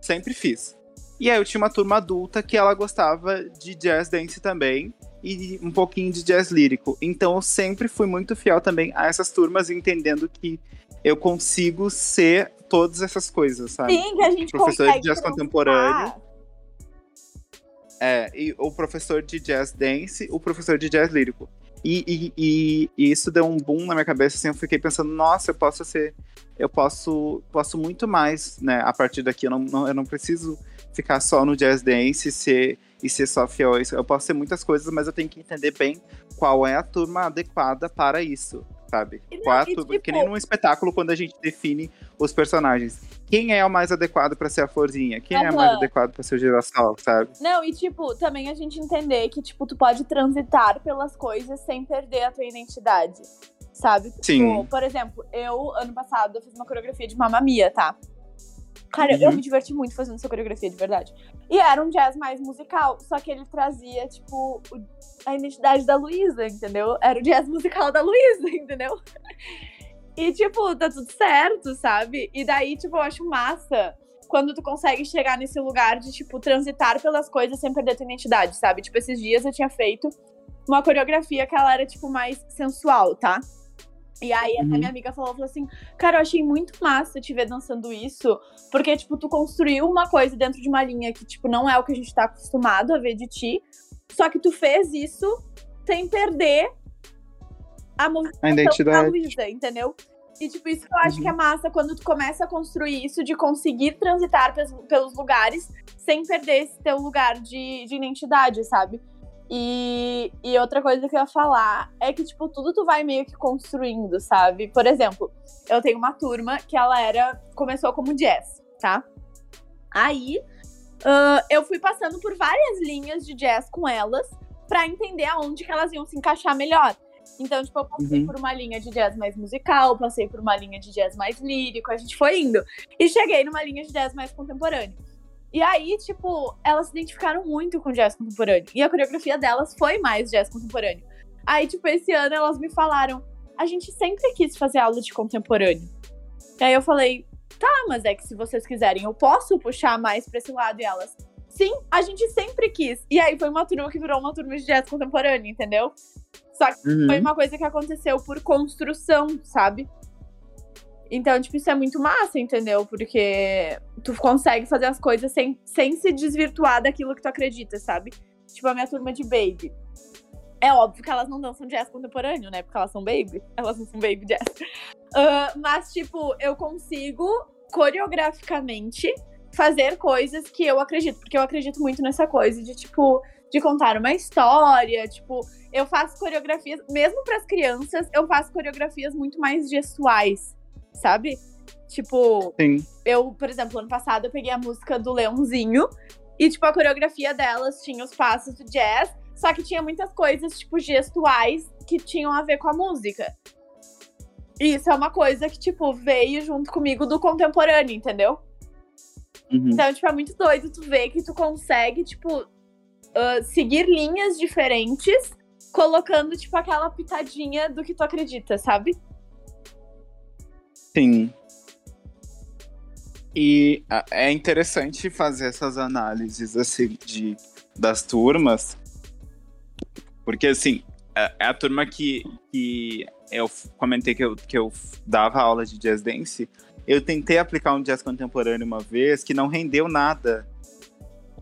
sempre fiz. E aí eu tinha uma turma adulta que ela gostava de jazz dance também e um pouquinho de jazz lírico. Então eu sempre fui muito fiel também a essas turmas, entendendo que eu consigo ser todas essas coisas, sabe? Sim, que a gente Professor de jazz contemporâneo. É, e o professor de jazz dance, o professor de jazz lírico. E, e- e- isso deu um boom na minha cabeça, assim, eu fiquei pensando, nossa, eu posso ser, eu posso, posso muito mais, né, a partir daqui, eu não, não- eu não preciso ficar só no jazz dance e ser, e ser só fiel. Eu posso ser muitas coisas, mas eu tenho que entender bem qual é a turma adequada para isso, sabe? Não, é e, turma, tipo- que nem num espetáculo quando a gente define os personagens. Quem é o mais adequado para ser a florzinha? Quem é o mais Aham. adequado para ser o girassol, sabe? Não, e tipo, também a gente entender que, tipo, tu pode transitar pelas coisas sem perder a tua identidade. Sabe? Tipo, Sim. por exemplo, eu, ano passado, eu fiz uma coreografia de Mamma Mia, tá? Cara, Uhum. eu me diverti muito fazendo essa coreografia, de verdade. E era um jazz mais musical, só que ele trazia, tipo, o- a identidade da Luísa, entendeu? Era o jazz musical da Luísa, entendeu? E, tipo, tá tudo certo, sabe? E daí, tipo, eu acho massa quando tu consegue chegar nesse lugar de, tipo, transitar pelas coisas sem perder tua identidade, sabe? Tipo, esses dias eu tinha feito uma coreografia que ela era, tipo, mais sensual, tá? E aí Uhum. minha amiga falou, falou assim, cara, eu achei muito massa te ver dançando isso, porque, tipo, tu construiu uma coisa dentro de uma linha que, tipo, não é o que a gente tá acostumado a ver de ti, só que tu fez isso sem perder a movimentação A da identidade. Luísa, entendeu? E, tipo, isso que eu acho que é massa quando tu começa a construir isso de conseguir transitar pelos, pelos lugares sem perder esse teu lugar de, de identidade, sabe? E, e outra coisa que eu ia falar é que, tipo, tudo tu vai meio que construindo, sabe? Por exemplo, eu tenho uma turma que ela era. começou como jazz, tá? Aí ah, eu fui passando por várias linhas de jazz com elas pra entender aonde que elas iam se encaixar melhor. Então, tipo, eu passei Uhum. por uma linha de jazz mais musical, passei por uma linha de jazz mais lírico, a gente foi indo. E cheguei numa linha de jazz mais contemporâneo. E aí, tipo, elas se identificaram muito com jazz contemporâneo. E a coreografia delas foi mais jazz contemporâneo. Aí, tipo, esse ano elas me falaram: a gente sempre quis fazer aula de contemporâneo. E aí eu falei: tá, mas é que se vocês quiserem, eu posso puxar mais pra esse lado. E elas: sim, a gente sempre quis. E aí foi uma turma que virou uma turma de jazz contemporâneo, entendeu? Só que Uhum. foi uma coisa que aconteceu por construção, sabe? Então, tipo, isso é muito massa, entendeu? Porque tu consegue fazer as coisas sem, sem se desvirtuar daquilo que tu acredita, sabe? Tipo, a minha turma de baby. É óbvio que elas não dançam jazz contemporâneo, né? Porque elas são baby. Elas não são baby jazz. Ah, mas, tipo, eu consigo, coreograficamente, fazer coisas que eu acredito. Porque eu acredito muito nessa coisa de, tipo, de contar uma história. Tipo, eu faço coreografias, mesmo para as crianças, eu faço coreografias muito mais gestuais, sabe? Tipo, Sim. eu, por exemplo, ano passado eu peguei a música do Leãozinho e, tipo, a coreografia delas tinha os passos do jazz, só que tinha muitas coisas, tipo, gestuais que tinham a ver com a música. E isso é uma coisa que, tipo, veio junto comigo do contemporâneo, entendeu? Uhum. Então, tipo, é muito doido tu ver que tu consegue, tipo, ah, seguir linhas diferentes, colocando, tipo, aquela pitadinha do que tu acredita, sabe? Sim. E é interessante fazer essas análises assim de das turmas, porque assim é é a turma que, que eu comentei que eu, que eu dava aula de jazz dance. Eu tentei aplicar um jazz contemporâneo uma vez que não rendeu nada.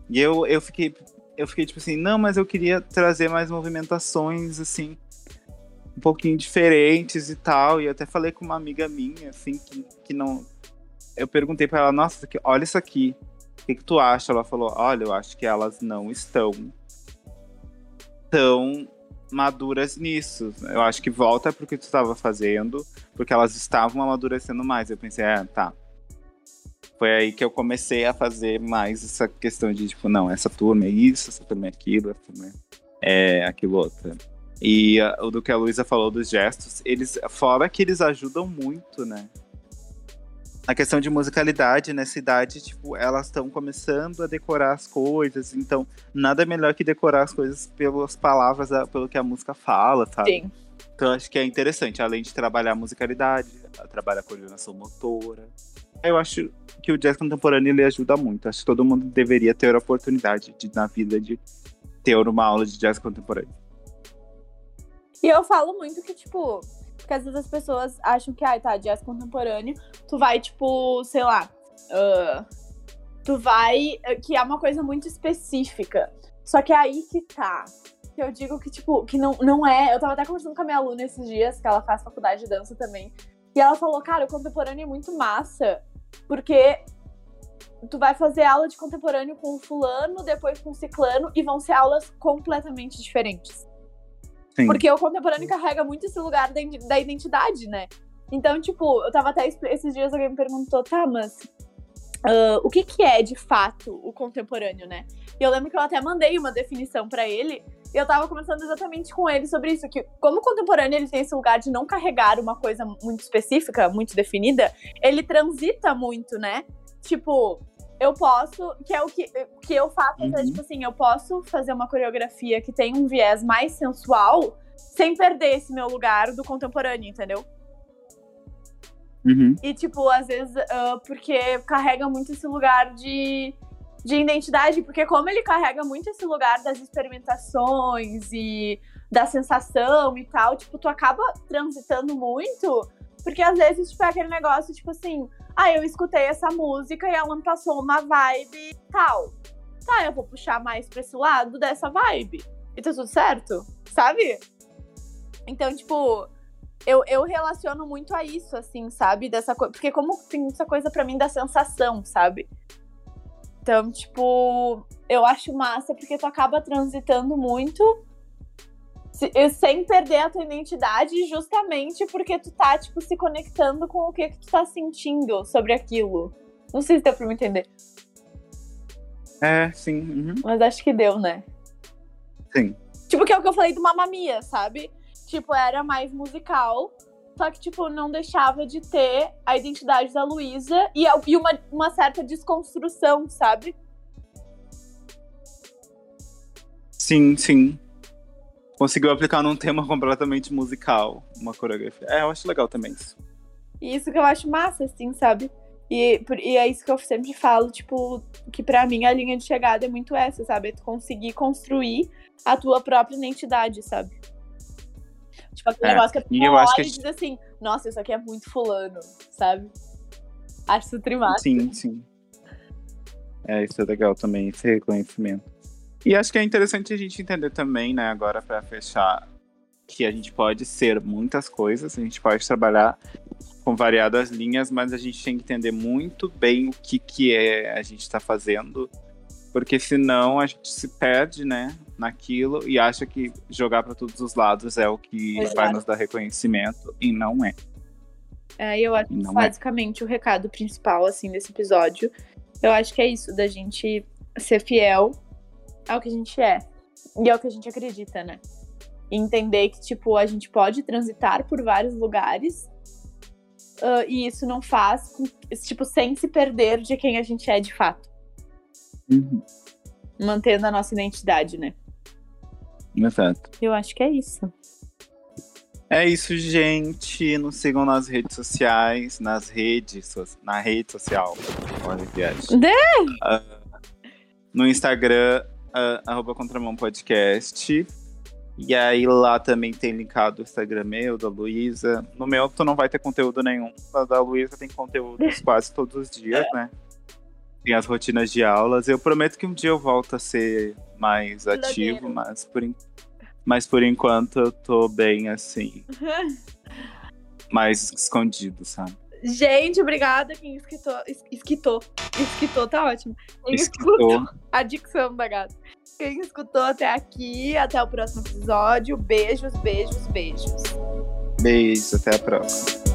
E eu, eu fiquei eu fiquei tipo assim, não, mas eu queria trazer mais movimentações assim um pouquinho diferentes e tal. E eu até falei com uma amiga minha, assim, que, que não. Eu perguntei pra ela, nossa, olha isso aqui. O que, que tu acha? Ela falou, olha, eu acho que elas não estão tão maduras nisso. Eu acho que volta pro que tu estava fazendo, porque elas estavam amadurecendo mais. Eu pensei, é, tá. Foi aí que eu comecei a fazer mais essa questão de, tipo, não, essa turma é isso, essa turma é aquilo, essa turma é aquilo outro. E ah, o do que a Luísa falou dos gestos, eles, fora que eles ajudam muito, né? A questão de musicalidade nessa idade, tipo, elas estão começando a decorar as coisas, então nada melhor que decorar as coisas pelas palavras, pelo que a música fala, sabe? Sim. Então acho que é interessante, além de trabalhar a musicalidade, trabalhar a coordenação motora. Eu acho que o jazz contemporâneo ele ajuda muito. Acho que todo mundo deveria ter a oportunidade de, na vida de ter uma aula de jazz contemporâneo. E eu falo muito que, tipo, porque às vezes as pessoas acham que, ah, tá, jazz contemporâneo, tu vai, tipo, sei lá, ah, tu vai. que é uma coisa muito específica. Só que é aí que tá. Que eu digo que, tipo, que não, não é. Eu tava até conversando com a minha aluna esses dias, que ela faz faculdade de dança também. E ela falou, cara, o contemporâneo é muito massa, porque tu vai fazer aula de contemporâneo com o fulano, depois com o ciclano, e vão ser aulas completamente diferentes. Sim. Porque o contemporâneo carrega muito esse lugar da iden- da identidade, né? Então, tipo, eu tava até esses dias alguém me perguntou, tá, mas ah, o que que é de fato o contemporâneo, né? E eu lembro que eu até mandei uma definição pra ele. E eu tava conversando exatamente com ele sobre isso, que como o contemporâneo ele tem esse lugar de não carregar uma coisa muito específica, muito definida, ele transita muito, né? Tipo, eu posso, que é o que, que eu faço, é, Uhum. tipo assim, eu posso fazer uma coreografia que tem um viés mais sensual sem perder esse meu lugar do contemporâneo, entendeu? Uhum. E, tipo, às vezes, ah, porque carrega muito esse lugar de, de identidade, porque como ele carrega muito esse lugar das experimentações e da sensação e tal, tipo, tu acaba transitando muito, porque às vezes, tipo, é aquele negócio, tipo assim, ah, eu escutei essa música e ela me passou uma vibe tal. Tá, eu vou puxar mais pra esse lado dessa vibe. E tá tudo certo, sabe? Então, tipo, eu, eu relaciono muito a isso, assim, sabe? Dessa coisa. Porque como tem essa coisa pra mim da sensação, sabe? Então, tipo, eu acho massa porque tu acaba transitando muito sem perder a tua identidade, justamente porque tu tá, tipo, se conectando com o que, que tu tá sentindo sobre aquilo. Não sei se deu pra me entender, É, sim. uhum, mas acho que deu, né? Sim. Tipo, que é o que eu falei do Mamamia, sabe? tipo, era mais musical. Só que, tipo, não deixava de ter a identidade da Luísa e, e uma, uma certa desconstrução, sabe? Sim, sim. Conseguiu aplicar num tema completamente musical, uma coreografia. É, eu acho legal também isso. E isso que eu acho massa, assim, sabe? E, e é isso que eu sempre falo, tipo, que para mim a linha de chegada é muito essa, sabe? É tu conseguir construir a tua própria identidade, sabe? Tipo, aquele É, negócio que e eu olha acho que a e diz assim, nossa, isso aqui é muito fulano, sabe? Acho isso trimassa. Sim, sim. É, isso é legal também, esse reconhecimento. E acho que é interessante a gente entender também, né, agora pra fechar, que a gente pode ser muitas coisas, a gente pode trabalhar com variadas linhas, mas a gente tem que entender muito bem o que, que é a gente tá fazendo, porque senão a gente se perde, né, naquilo e acha que jogar pra todos os lados é o que Exato. vai nos dar reconhecimento, e não é. É, eu acho que é. basicamente o recado principal, assim, desse episódio. Eu acho que é isso, da gente ser fiel ao que a gente é. E ao que a gente acredita, né? E entender que, tipo, a gente pode transitar por vários lugares. ah, e isso não faz, com- tipo, sem se perder de quem a gente é de fato. Uhum. Mantendo a nossa identidade, né? Exato. Eu acho que é isso. É isso, gente. Nos sigam nas redes sociais, nas redes, so- na rede social. Olha que? Ah, no Instagram, ah, arroba Contramão Podcast. E aí lá também tem linkado o Instagram meu, da Luísa. No meu tu não vai ter conteúdo nenhum. Na da Luísa tem conteúdos quase todos os dias, né? Tem as rotinas de aulas. Eu prometo que um dia eu volto a ser mais ativo, mas por, en- mas por enquanto eu tô bem assim, mais escondido, sabe? Gente, obrigada quem esquitou. es- Esquitou. Esquitou, tá ótimo. Quem Escutou. A dicção da gata. Quem escutou até aqui, até o próximo episódio. Beijos, beijos, beijos. Beijo, até a próxima.